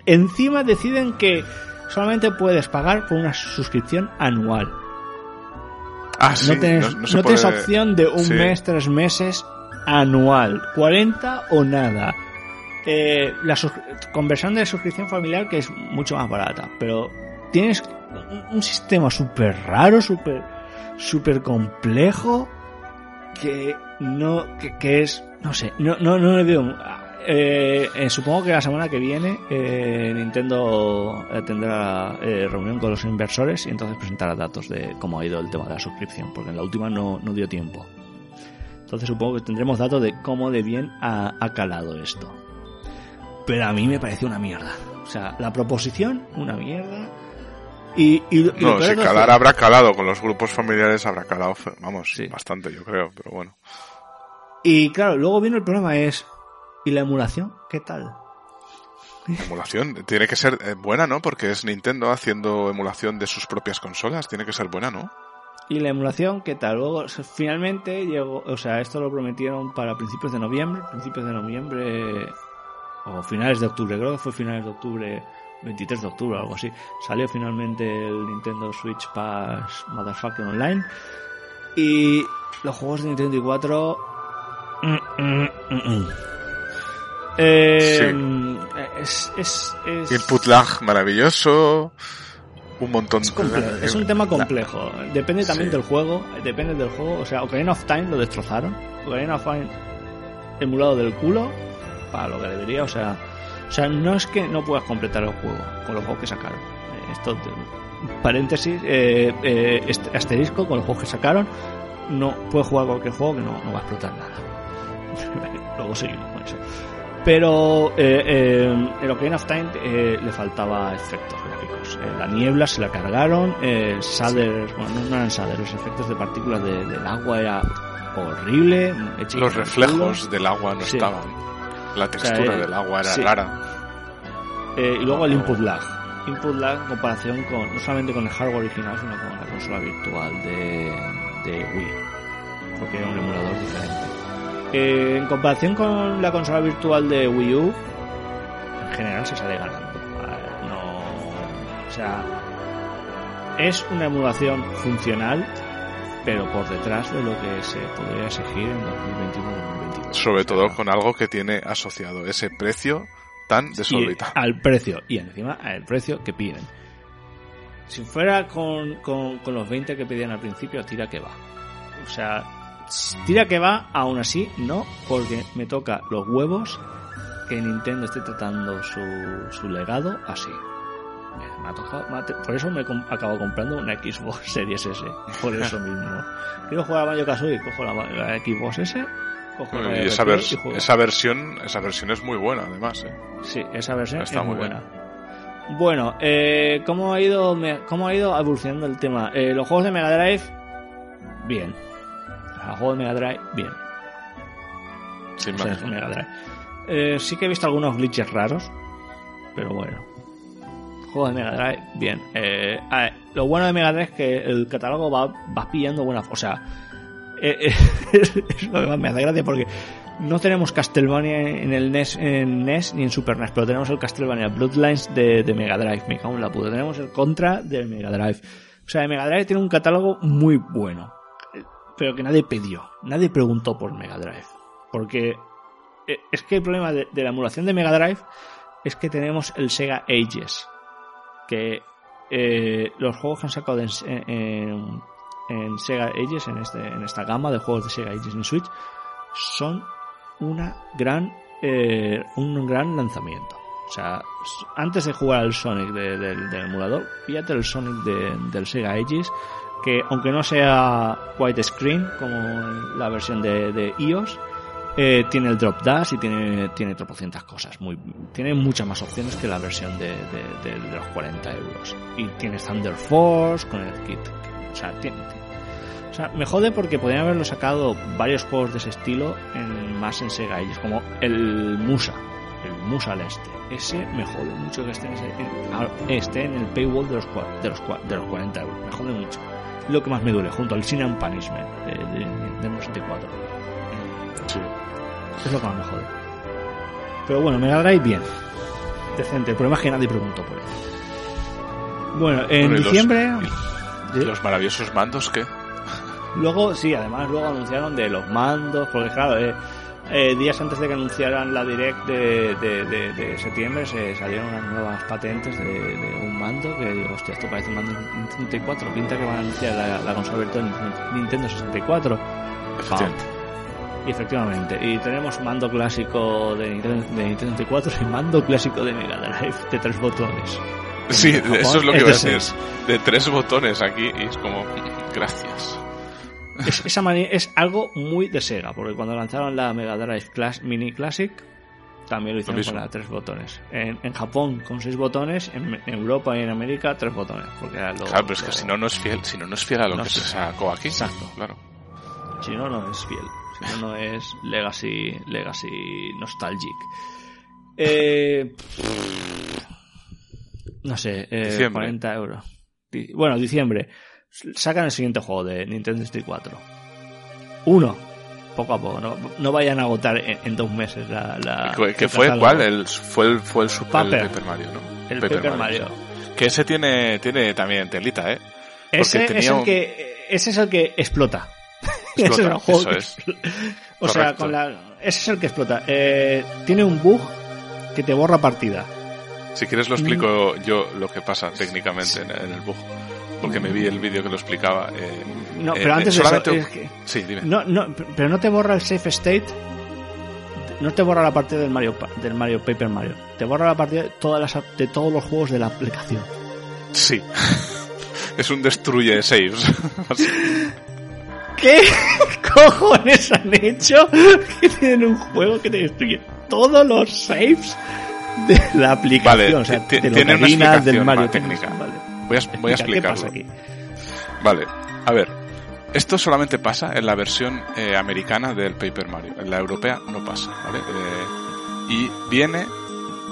encima deciden que solamente puedes pagar por una suscripción anual. Ah, sí, no tienes, no- no no se tienes puede- opción de un sí. mes, tres meses, anual, 40 o nada. Eh, la conversión de suscripción familiar que es mucho más barata, pero tienes un, un sistema súper raro, súper súper complejo que no que, que es no sé no no no le veo eh, eh, supongo que la semana que viene eh, Nintendo tendrá eh, reunión con los inversores y entonces presentará datos de cómo ha ido el tema de la suscripción porque en la última no, no dio tiempo. Entonces supongo que tendremos datos de cómo de bien ha, ha calado esto. Pero a mí me parece una mierda. O sea la proposición una mierda y, y, No, si calar habrá calado, con los grupos familiares habrá calado, vamos, Sí. bastante yo creo, pero bueno. Y claro, luego viene el problema es, ¿y la emulación? ¿Qué tal? La emulación tiene que ser eh, buena, ¿no? Porque es Nintendo haciendo emulación de sus propias consolas, tiene que ser buena, ¿no? ¿Y la emulación qué tal? Luego, finalmente llegó, o sea, esto lo prometieron para principios de noviembre, principios de noviembre o finales de octubre, creo que fue finales de octubre, 23 de octubre o algo así. Salió finalmente el Nintendo Switch Pass Motherfucking Online y los juegos de Nintendo 4 mm, mm, mm, mm. Eh, es, es, es, Input lag maravilloso, un montón Es, comple- es un tema complejo. Depende también Sí. del juego. Depende del juego. O sea, Ocarina of Time lo destrozaron. Ocarina of Time emulado del culo para lo que debería. O sea, o sea, no es que no puedas completar el juego con los juegos que sacaron. Eh, Esto, te- paréntesis, eh, eh, asterisco con los juegos que sacaron. No puedes jugar cualquier juego que no, no va a explotar nada. [LAUGHS] Luego seguimos con eso. Pero eh, eh, en Ocarina of Time eh, le faltaba efectos gráficos. La niebla se la cargaron, eh, el shader, bueno, no, eran shader, los efectos de partículas de- del agua era horrible. Los reflejos del agua no Sí. estaban. La textura eh, del agua era sí. rara. Eh, y luego el input lag. Input lag en comparación con, no solamente con el hardware original, sino con la consola virtual de, de Wii. Porque era un emulador diferente. Eh, en comparación con la consola virtual de Wii U, en general se sale ganando. No, o sea, es una emulación funcional, pero por detrás de lo que se podría exigir en 2021-2022. Sobre todo con algo que tiene asociado ese precio tan y desorbitado. al precio y encima al precio que piden. Si fuera con, con, con los 20 que pedían al principio, tira que va. O sea, tira que va, aún así no, porque me toca los huevos que Nintendo esté tratando su, su legado así. Me- ha tocado- me ha te- por eso me he com- acabo comprando una Xbox Series S. Por eso mismo. [LAUGHS] Quiero jugar a Mario Kazooie, cojo la, la Xbox S, y esa, vers- y esa versión esa versión es muy buena además ¿eh? Sí, esa versión Está es muy buena. Bueno, eh, ¿cómo, ha ido, ¿cómo ha ido evolucionando el tema? Eh, los juegos de Mega Drive, bien. Los juegos de Mega Drive, bien. sin O sea, más Mega Drive. Eh, sí que he visto algunos glitches raros, pero bueno. Juegos de Mega Drive, bien. Eh, a ver, lo bueno de Mega Drive es que el catálogo va, va pillando buena... O sea, eh, eh, [LAUGHS] es lo que más me hace gracia porque no tenemos Castlevania en el NES, en NES ni en Super NES, pero tenemos el Castlevania Bloodlines de, Mega Drive. Me cago en la puta. Tenemos el Contra del Mega Drive. O sea, Mega Drive tiene un catálogo muy bueno, pero que nadie pidió. Nadie preguntó por Mega Drive. Porque eh, es que el problema de, la emulación de Mega Drive es que tenemos el Sega Ages. Que los juegos que han sacado en, en- en Sega Ages, en, este, en esta gama de juegos de Sega Ages en Switch, son una gran, eh, un gran lanzamiento. O sea, antes de jugar al Sonic de- del- del emulador, fíjate el Sonic de- del Sega Ages, que aunque no sea widescreen como la versión de, iOS, eh, tiene el drop dash y tiene, tiene tropocientas cosas. Muy, tiene muchas más opciones que la versión de, de- de- los 40 euros. Y tiene Thunder Force con el kit. O sea, tiene, sea, me jode porque podrían haberlo sacado varios juegos de ese estilo en, más en Sega Ages, como el Musa, el Musa al este. Ese me jode mucho que esté en, ese- en- esté en el paywall de los, de, los, de los 40 euros. Me jode mucho. Lo que más me duele, junto al Sin and Punishment de, de, de 64. Sí. Es lo que más me jode. Pero bueno, Mega Drive bien. Decente. El problema es que nadie preguntó por él. Bueno, en Bueno, y los- diciembre... y los maravillosos mandos que Luego, sí, además luego anunciaron de los mandos, porque claro, eh, eh, días antes de que anunciaran la Direct de, de, de, septiembre se salieron unas nuevas patentes de, un mando que digo, hostia, esto parece un mando de 64, pinta que van a anunciar la, la consola virtual Nintendo 64. Efectivamente. Y efectivamente, y tenemos mando clásico de Nintendo, de Nintendo 64 y mando clásico de Mega Drive de tres botones. Sí, eso es lo que voy a decir. De tres botones aquí y es como, gracias. Es, esa es algo muy de Sega, porque cuando lanzaron la Mega Drive Mini Classic, también lo hicieron con la tres botones. En, Japón con seis botones, en, Europa y en América tres botones. Porque claro, pero es que si no, no es fiel, si no, no es fiel a lo que se sacó aquí. Exacto. Claro. Si no, no es fiel. Si no, no es Legacy, Legacy Nostalgic. Eh, no sé, eh, 40 euros. Bueno, diciembre sacan el siguiente juego de Nintendo 64. Uno, poco a poco, no, no vayan a agotar en, dos meses la... la ¿Qué fue? ¿Cuál? El, fue el, fue el Super Paper, Mario, ¿no? El Paper, Mario. Que ese tiene, tiene también telita, ¿eh? ese, es el que, ese es el que explota. explota [LAUGHS] eso es. o sea, con la, ese es el que explota. Eh, tiene un bug que te borra partida. Si quieres lo explico mm. yo lo que pasa técnicamente en, en el bug porque me vi el vídeo que lo explicaba. Eh, no, pero eh, antes solamente... de eso, Sí, dime. No, no, pero no te borra el safe state, no te borra la partida del Mario, del Mario Paper Mario, te borra la partida de, todas las, de todos los juegos de la aplicación. Sí. [LAUGHS] es un destruye saves. ¿Qué [LAUGHS] cojones han hecho [LAUGHS] que tienen un juego que te destruye todos los saves de la aplicación? Vale, o sea, tiene una explicación del Mario técnica. Vale. Voy a, [LAUGHS] voy a explicarlo. Vale, a ver. Esto solamente pasa en la versión eh, americana del Paper Mario. En la europea no pasa, ¿vale? Eh, y viene...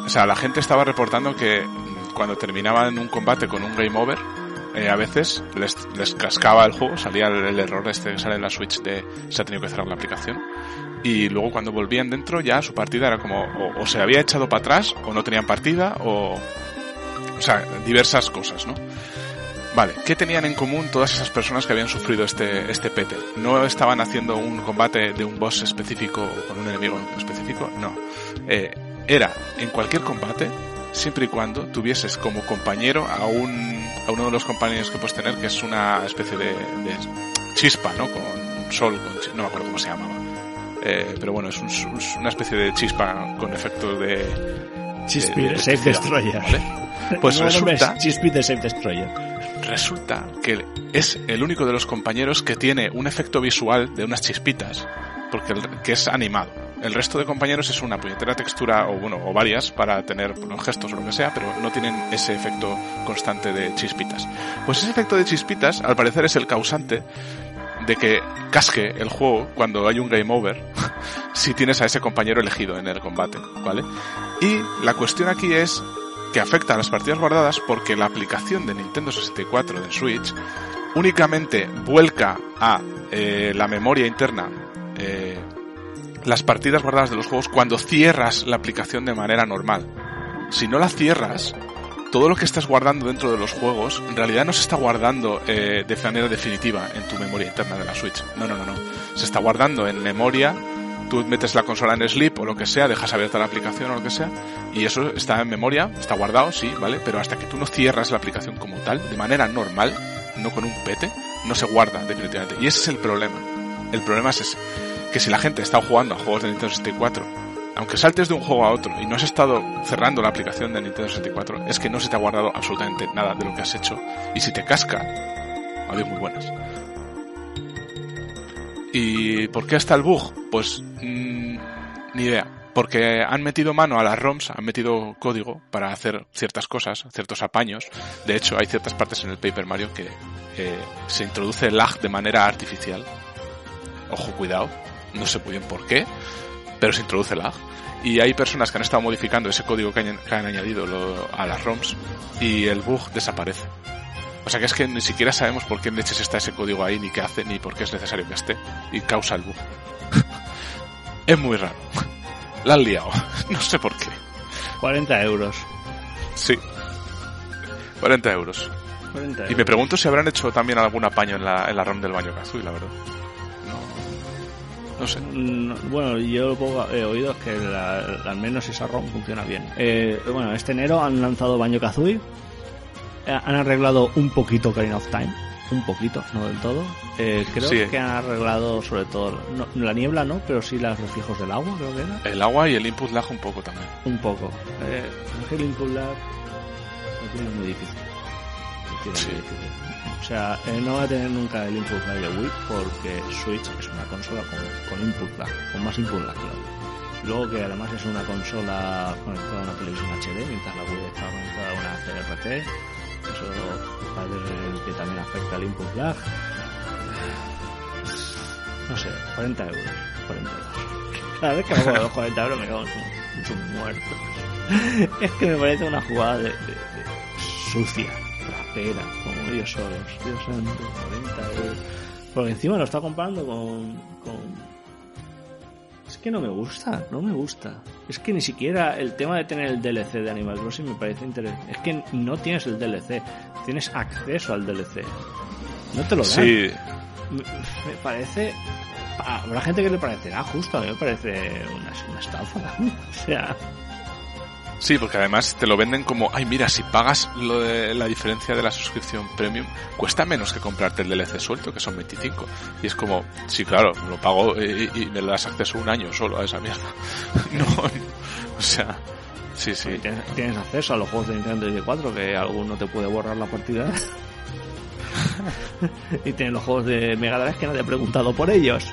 O sea, la gente estaba reportando que cuando terminaban un combate con un game over, eh, a veces les, les, cascaba el juego, salía el, error este que sale en la Switch de se ha tenido que cerrar la aplicación. Y luego cuando volvían dentro ya su partida era como o, o se había echado para atrás o no tenían partida o sea, diversas cosas, ¿no? Vale, ¿qué tenían en común todas esas personas que habían sufrido este, este pete? ¿No estaban haciendo un combate de un boss específico o con un enemigo específico? No. Eh, era en cualquier combate, siempre y cuando tuvieses como compañero a, un, a uno de los compañeros que puedes tener, que es una especie de, chispa, ¿no? Con sol, con, no me acuerdo cómo se llamaba. Eh, pero bueno, es un, una especie de chispa con efecto de... Chispy, Safe Destroyer. ¿vale? Pues resulta... de Safe Destroyer. Resulta que es el único de los compañeros que tiene un efecto visual de unas chispitas, porque que es animado. El resto de compañeros es una puñetera textura o bueno, o varias para tener unos gestos o lo que sea, pero no tienen ese efecto constante de chispitas. Pues ese efecto de chispitas, al parecer, es el causante de que casque el juego cuando hay un game over [LAUGHS] si tienes a ese compañero elegido en el combate, ¿vale? Y la cuestión aquí es que afecta a las partidas guardadas porque la aplicación de Nintendo 64 de Switch únicamente vuelca a eh, la memoria interna eh, las partidas guardadas de los juegos cuando cierras la aplicación de manera normal. Si no la cierras, todo lo que estás guardando dentro de los juegos en realidad no se está guardando eh, de manera definitiva en tu memoria interna de la Switch. No, no, no, no. Se está guardando en memoria tú metes la consola en sleep o lo que sea, dejas abierta la aplicación o lo que sea, y eso está en memoria, está guardado, sí, ¿vale? Pero hasta que tú no cierras la aplicación como tal, de manera normal, no con un pete, no se guarda definitivamente. Y ese es el problema. El problema es que si la gente está jugando a juegos de Nintendo 64, aunque saltes de un juego a otro y no has estado cerrando la aplicación de Nintendo 64, es que no se te ha guardado absolutamente nada de lo que has hecho. Y si te casca, adiós muy buenas. ¿Y por qué está el bug? Pues mm, ni idea. Porque han metido mano a las ROMs, han metido código para hacer ciertas cosas, ciertos apaños. De hecho, hay ciertas partes en el Paper Mario que eh, se introduce lag de manera artificial. Ojo, cuidado. No sé muy bien por qué, pero se introduce lag. Y hay personas que han estado modificando ese código que han, añadido a las ROMs y el bug desaparece. O sea que es que ni siquiera sabemos por qué leches está ese código ahí, ni qué hace, ni por qué es necesario que esté. Y causa el bug. [LAUGHS] es muy raro. La han liado. [LAUGHS] no sé por qué. 40 euros. Sí. 40 euros. Y me pregunto si habrán hecho también algún apaño en la, en la RAM del baño Kazooie, la verdad. No, sé. Bueno, yo lo poco he oído es que al menos esa ROM funciona bien. Eh, bueno, este enero han lanzado Baño Kazooie. Eh, han arreglado un poquito Ocarina of Time. Un poquito, no del todo. Eh, creo que han arreglado sobre todo la niebla, no, pero sí los reflejos del agua, creo que era. El agua y el input lag un poco también. Un poco. Eh, el input lag lo tiene muy difícil. sí. O sea, eh, no va a tener nunca el input lag de Wii porque Switch es una consola con, con input lag, con más input lag, claro. Luego que además es una consola conectada a una televisión HD, mientras la Wii está conectada a una CRT. Eso parece que también afecta al input lag. No sé, 40 euros. 40 euros. Cada vez que hago los 40 euros me cago en muerto. es que me parece una jugada de, de, de sucia era, como ellos solos. Dios santo, 40 euros. Porque encima lo está comparando con, con... Es que no me gusta, no me gusta. Es que ni siquiera el tema de tener el DLC de Animal Crossing me parece interesante. Es que no tienes el DLC, tienes acceso al DLC. No te lo dan. Sí. Me, me parece... Habrá gente que le parecerá justo, a mí me parece una, una estafa. [LAUGHS] o sea... Sí, porque además te lo venden como, ay, mira, si pagas lo de la diferencia de la suscripción premium, cuesta menos que comprarte el DLC suelto, que son 25. Y es como, sí, claro, lo pago y, me das acceso un año solo a esa mierda. [LAUGHS] no, o sea, sí, sí. Tienes, acceso a los juegos de Nintendo 64, que alguno te puede borrar la partida. [LAUGHS] y tienes los juegos de Mega Drive que nadie ha preguntado por ellos.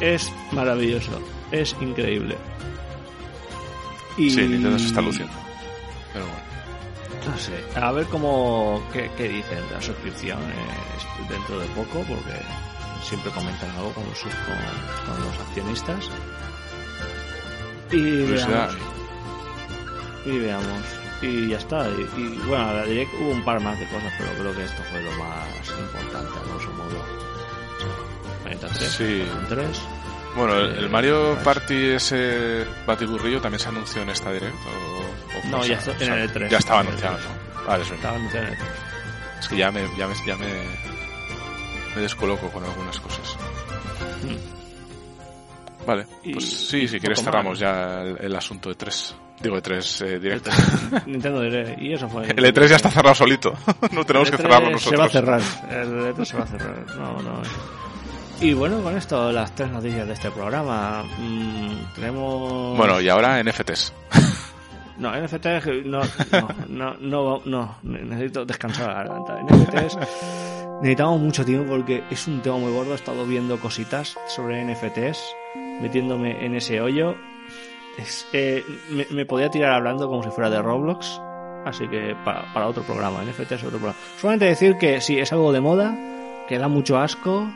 Es maravilloso, es increíble. Y... Sí, Nintendo se está luciendo. Pero bueno. No sé, a ver cómo, qué, qué dicen de la suscripción eh, dentro de poco, porque siempre comentan algo con los, con, con los accionistas. Y veamos. Y veamos. Y ya está. Y, y bueno, la Direct hubo un par más de cosas, pero creo que esto fue lo más importante, a grosso modo. O sea, 3, sí. 3. Bueno, el, Mario Party ese batiburrillo también se anunció en esta directo. O, no, ya está en el E3. Ya estaba anunciado. ¿no? Vale, eso Estaba anunciado en el E3. Es que ya me, ya me, ya me, me descoloco con algunas cosas. Mm. Vale, pues sí, si quieres cerramos ya el, el, asunto de 3. Digo de 3 eh, directo. Nintendo Direct. Y eso fue. [LAUGHS] El E3 ya está cerrado solito. [LAUGHS] no tenemos que cerrarlo nosotros. Se va a cerrar. El E3 se va a cerrar. No, no. Y bueno, con esto las tres noticias de este programa. Mmm, tenemos. Bueno, y ahora NFTs. [LAUGHS] No, NFTs no, no, no, no, no, necesito descansar la garganta. NFTs necesitamos mucho tiempo porque es un tema muy gordo. He estado viendo cositas sobre NFTs, metiéndome en ese hoyo. Eh, me, me, podía tirar hablando como si fuera de Roblox, así que para, para otro programa. NFTs otro programa. Solamente decir que sí, es algo de moda, que da mucho asco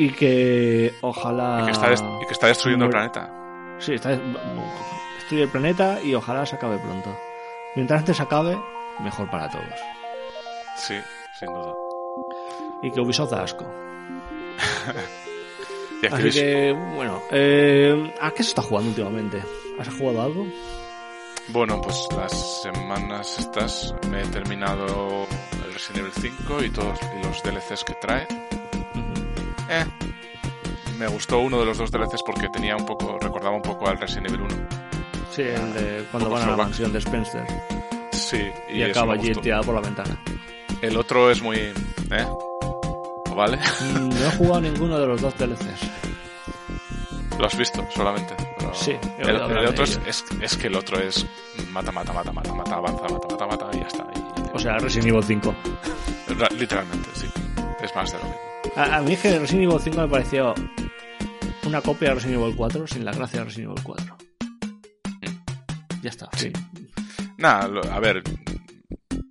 y que ojalá. Y que está, y que está destruyendo el planeta. Sí, está destruye el planeta y ojalá se acabe pronto. Mientras antes se acabe, mejor para todos. Sí, sin duda. Y que Ubisoft da asco. [LAUGHS] Así que, bueno, eh, ¿a qué se está jugando últimamente? ¿Has jugado algo? Bueno, pues las semanas estas me he terminado el Resident Evil 5 y todos y los DLCs que trae. Eh, me gustó uno de los dos DLCs porque tenía un poco, recordaba un poco al Resident Evil 1. Sí, el de cuando van a la mansión de Spencer. Sí, y, y acaba allí tirado por la ventana. El otro es muy, ¿eh? ¿Vale? No he jugado ninguno de los dos DLCs. Lo has visto solamente. Pero sí. El, el otro es, es, es, que el otro es mata, mata, mata, mata, mata, avanza, mata, mata, mata y ya está. Y, o sea, Resident Evil 5. Literalmente, sí. Es más de lo mismo. A, a mí es que Resident Evil 5 me pareció una copia de Resident Evil 4 sin la gracia de Resident Evil 4. Ya está. Sí. Nada, a ver,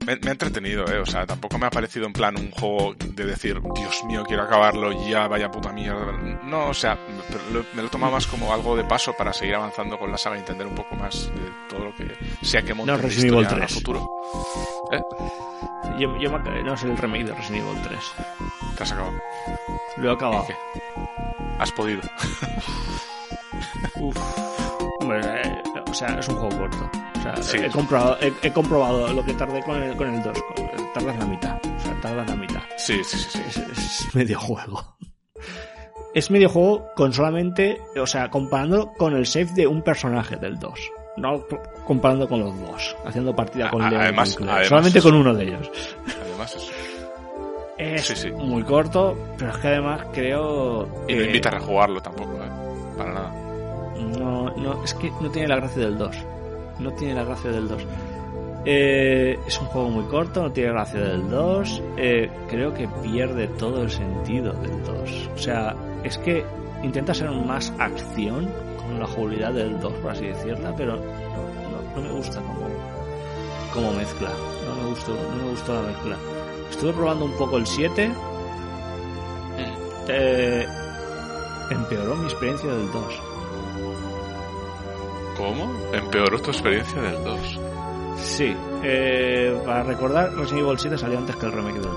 me, me, ha entretenido, ¿eh? O sea, tampoco me ha parecido en plan un juego de decir, Dios mío, quiero acabarlo ya, vaya puta mierda. No, o sea, me, lo tomaba más como algo de paso para seguir avanzando con la saga y entender un poco más de todo lo que sea que monte no, Resident Evil 3. futuro. ¿Eh? Yo, yo me, no es el remake de Resident Evil 3. ¿Te has acabado? Lo he acabado. ¿Qué? ¿Has podido? Uf. Hombre, eh, o sea, es un juego corto. O sea, he, comprobado, he, comprobado lo que tardé con el, con el 2. Tardas la mitad. O sea, tardas la mitad. Sí, sí, sí. Es, es medio juego. Es medio juego con solamente, o sea, comparando con el save de un personaje del 2. No comparando con los dos, haciendo partida con Leon además, solamente con uno de ellos. Además eso. Es muy corto, pero es que además creo. Y no invita a rejugarlo tampoco, ¿eh? Para nada. No, no, es que no tiene la gracia del 2. No tiene la gracia del 2. Eh, es un juego muy corto, no tiene gracia del 2. Eh, creo que pierde todo el sentido del 2. O sea, es que intenta ser más acción con la jugabilidad del 2, por así decirla, pero no, no, me gusta como, como mezcla. No me gustó, no me gustó la mezcla. Estuve probando un poco el 7. Eh, empeoró mi experiencia del 2. ¿Cómo? ¿Empeoró tu experiencia del 2? Sí. Eh, para recordar, Resident Evil 7 salió antes que el remake del 2.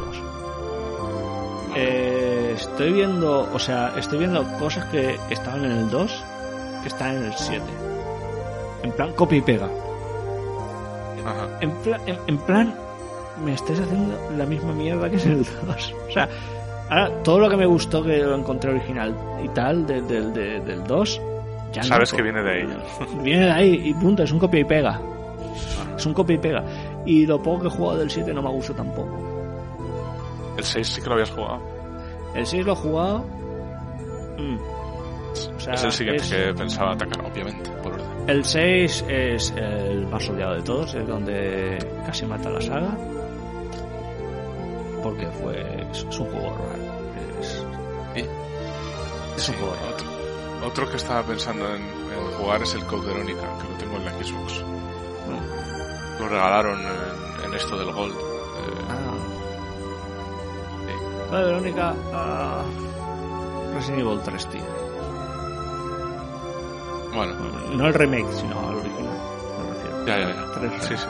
Eh, estoy viendo, o sea, estoy viendo cosas que estaban en el 2 que están en el 7. En plan, copia y pega. En, en, plan, me estáis haciendo la misma mierda que en el 2. O sea, ahora todo lo que me gustó que lo encontré original y tal del 2, ya Sabes que viene de ahí. [LAUGHS] Viene de ahí y punto, es un copia y pega. Es un copia y pega. Y lo poco que he jugado del 7 no me gusta tampoco. ¿El 6 sí que lo habías jugado? El 6 lo he jugado. Mm. es el siguiente que pensaba atacar, obviamente, por orden. El 6 es el más odiado de todos, es donde casi mata la saga porque fue es, un juego raro. Es, es un juego raro. Otro, que estaba pensando en, jugar es el Code Verónica, que lo tengo en la Xbox. Lo regalaron en, esto del Gold. Eh, ah. Code Verónica ah, Resident Evil 3, tío. Bueno. No el remake, sino el original. Ya, ya, ya. sí, sí.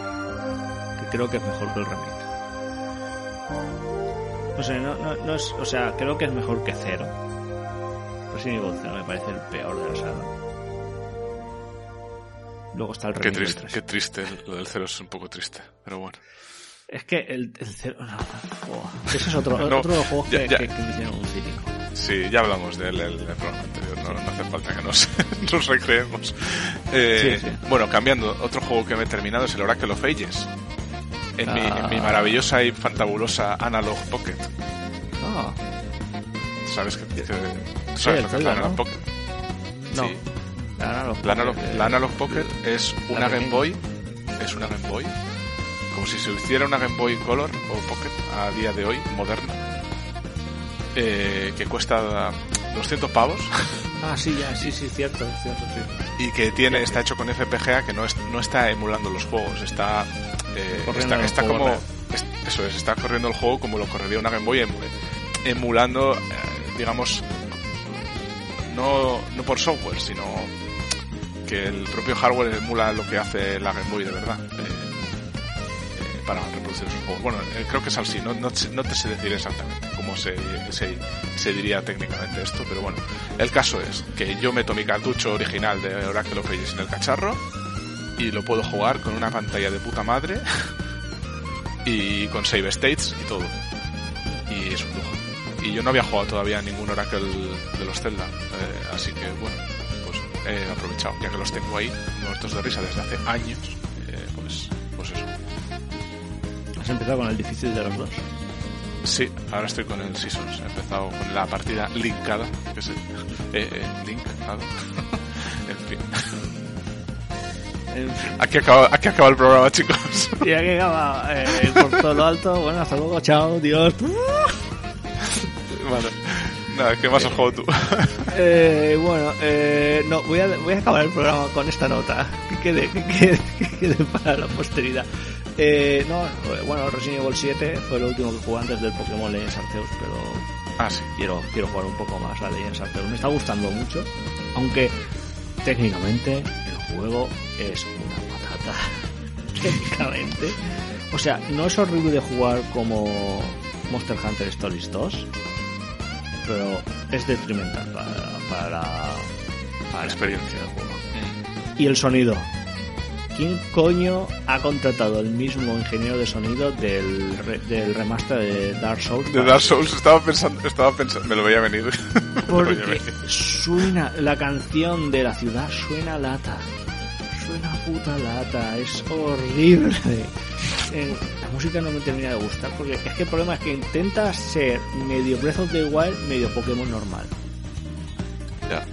Que creo que es mejor que el remake. No sé, no, no, es, o sea, creo que es mejor que cero. Resident Evil 0 me parece el peor de la saga. Luego está el Qué triste, qué triste, lo del cero es un poco triste, pero bueno. Es que el, el cero, no, ese es otro, otro juego que, que, me hicieron un cínico. Sí, ya hablamos del el, programa anterior, no, no, hace falta que nos, [LAUGHS] nos recreemos. Eh, sí, sí. Bueno, cambiando, otro juego que me he terminado es el Oracle of Ages en, mi, mi, ah. maravillosa y fantabulosa Analog Pocket. Ah. ¿Sabes qué? Que, ¿Sabes lo que es la Analog Pocket? No. Sí. La Analog, la Analog, la Analog Pocket es una Game Boy. Es una Game Boy. Como si se hiciera una Game Boy Color o Pocket a día de hoy, moderna. Eh, que cuesta 200 pavos. [LAUGHS] Ah, sí, ya, sí, sí, cierto, cierto, sí. Y que tiene, está hecho con FPGA, que no, es, no está emulando los juegos, está eh, está, como eso es, está corriendo el juego como lo correría una Game Boy emulando, eh, digamos, no, no por software, sino que el propio hardware emula lo que hace la Game Boy de verdad eh, para reproducir esos juegos. Bueno, creo que es así, no, no, no, te sé decir exactamente cómo se, se, se, diría técnicamente esto, pero bueno, el caso es que yo meto mi cartucho original de Oracle of Ages en el cacharro y lo puedo jugar con una pantalla de puta madre [LAUGHS] y con save states y todo. Y es un lujo. Y yo no había jugado todavía ningún Oracle de los Zelda, eh, así que bueno, pues he aprovechado, ya que los tengo ahí, muertos de risa desde hace años, eh, pues, pues eso. ¿Has empezado con el difícil de los dos? Sí, ahora estoy con el Seasons. He empezado con la partida linkada, que es [LAUGHS] eh, eh, linkado. [LAUGHS] en fin. Aquí acaba, aquí acaba el programa, chicos. Y aquí acaba eh, por todo lo alto. Bueno, hasta luego, chao, Dios. Nada, ¿qué más has jugado tú? Eh, bueno, eh, no, voy a, voy a acabar el programa con esta nota. Que quede, que quede, que quede para la posteridad. Eh, no, bueno, Resident Evil 7 fue lo último que jugué antes del Pokémon Legends Arceus, pero ah, sí. quiero, quiero jugar un poco más a Legends Arceus. Me está gustando mucho, aunque técnicamente juego es una patata, [LAUGHS] técnicamente. O sea, no es horrible de jugar como Monster Hunter Stories 2, pero es detrimental para, para, la experiencia del juego. Y el sonido. ¿quién coño ha contratado el mismo ingeniero de sonido del, del remaster de Dark Souls? De Dark Souls estaba pensando, estaba pensando, me lo veía venir. [LAUGHS] Porque suena la canción de la ciudad suena lata. Suena puta lata, es horrible. la música no me termina de gustar porque es que el problema es que intenta ser medio Breath of the Wild, medio Pokémon normal. Ya.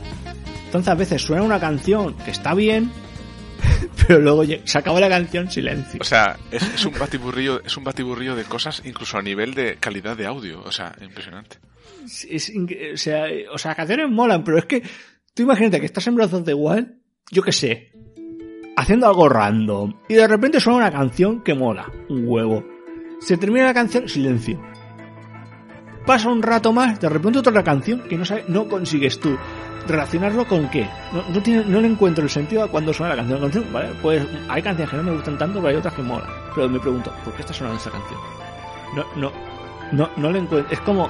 Entonces a veces suena una canción que está bien, [LAUGHS] pero luego se acaba la canción silencio. O sea, es, un batiburrillo, es un batiburrillo de cosas incluso a nivel de calidad de audio, o sea, impresionante. o, sea, o sea, canciones molan, pero es que tú imagínate que estás en Breath of the Wild, yo qué sé, haciendo algo random y de repente suena una canción que mola, un huevo. Se termina la canción, silencio. Pasa un rato más, de repente otra canción que no, no consigues tú relacionarlo con qué. No, no le encuentro el sentido a cuando suena la canción. ¿vale? Pues hay canciones que no me gustan tanto, pero hay otras que molan. Pero me pregunto, ¿por qué está sonando esta canción? No, no, no, no le encuentro. Es como,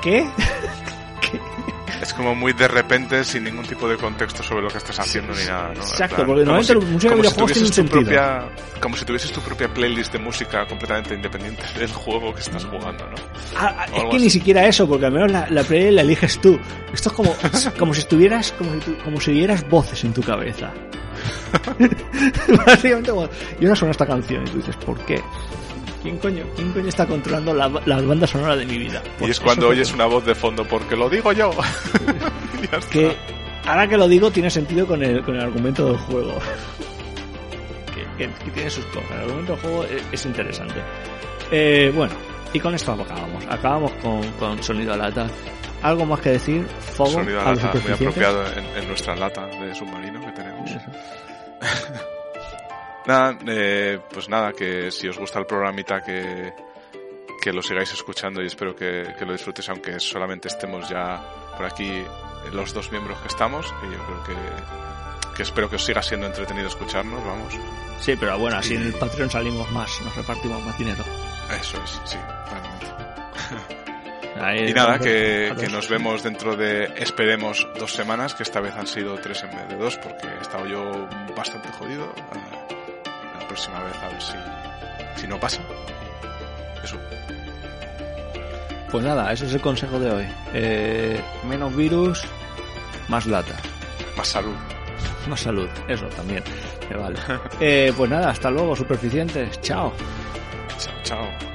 ¿qué? [LAUGHS] Es como muy de repente, sin ningún tipo de contexto sobre lo que estás haciendo ni nada, ¿no? Exacto, porque normalmente la música de videojuegos tiene un sentido. Propia, como si tuvieses tu propia playlist de música completamente independiente [LAUGHS] del juego que estás jugando, ¿no? Ah, ah es que ni siquiera eso, porque al menos la, la, playlist la eliges tú. Esto es como, [LAUGHS] como si estuvieras, como si, como si voces en tu cabeza. [LAUGHS] Básicamente, y ahora suena esta canción y tú dices, ¿por qué? ¿Quién coño, quién coño está controlando la, las bandas sonoras de mi vida? y es cuando oyes una voz de fondo, porque lo digo yo. [LAUGHS] [LAUGHS] que ahora que lo digo tiene sentido con el, con el argumento del juego. [LAUGHS] que, tiene sus cosas. El argumento del juego es, interesante. Eh, bueno, y con esto acabamos. Acabamos con, con sonido a lata. ¿Algo más que decir? Fuego sonido a, lata, muy apropiado en, nuestra lata de submarino que tenemos. Nada, eh, pues nada, que si os gusta el programita que, que lo sigáis escuchando y espero que, lo disfrutéis aunque solamente estemos ya por aquí los dos miembros que estamos y yo creo que, que espero que os siga siendo entretenido escucharnos, vamos. Sí, pero bueno, así en el Patreon salimos más, nos repartimos más dinero. Eso es, sí, claramente. y nada, que, que, nos vemos dentro de, esperemos, dos semanas, que esta vez han sido tres en vez de dos, porque he estado yo bastante jodido próxima vez a ver si, si no pasa. Eso. Pues nada, ese es el consejo de hoy. Eh, menos virus, más lata. Más salud. Más salud, eso también. [LAUGHS] vale. eh, pues nada, hasta luego, superficientes. Chao. Chao, chao.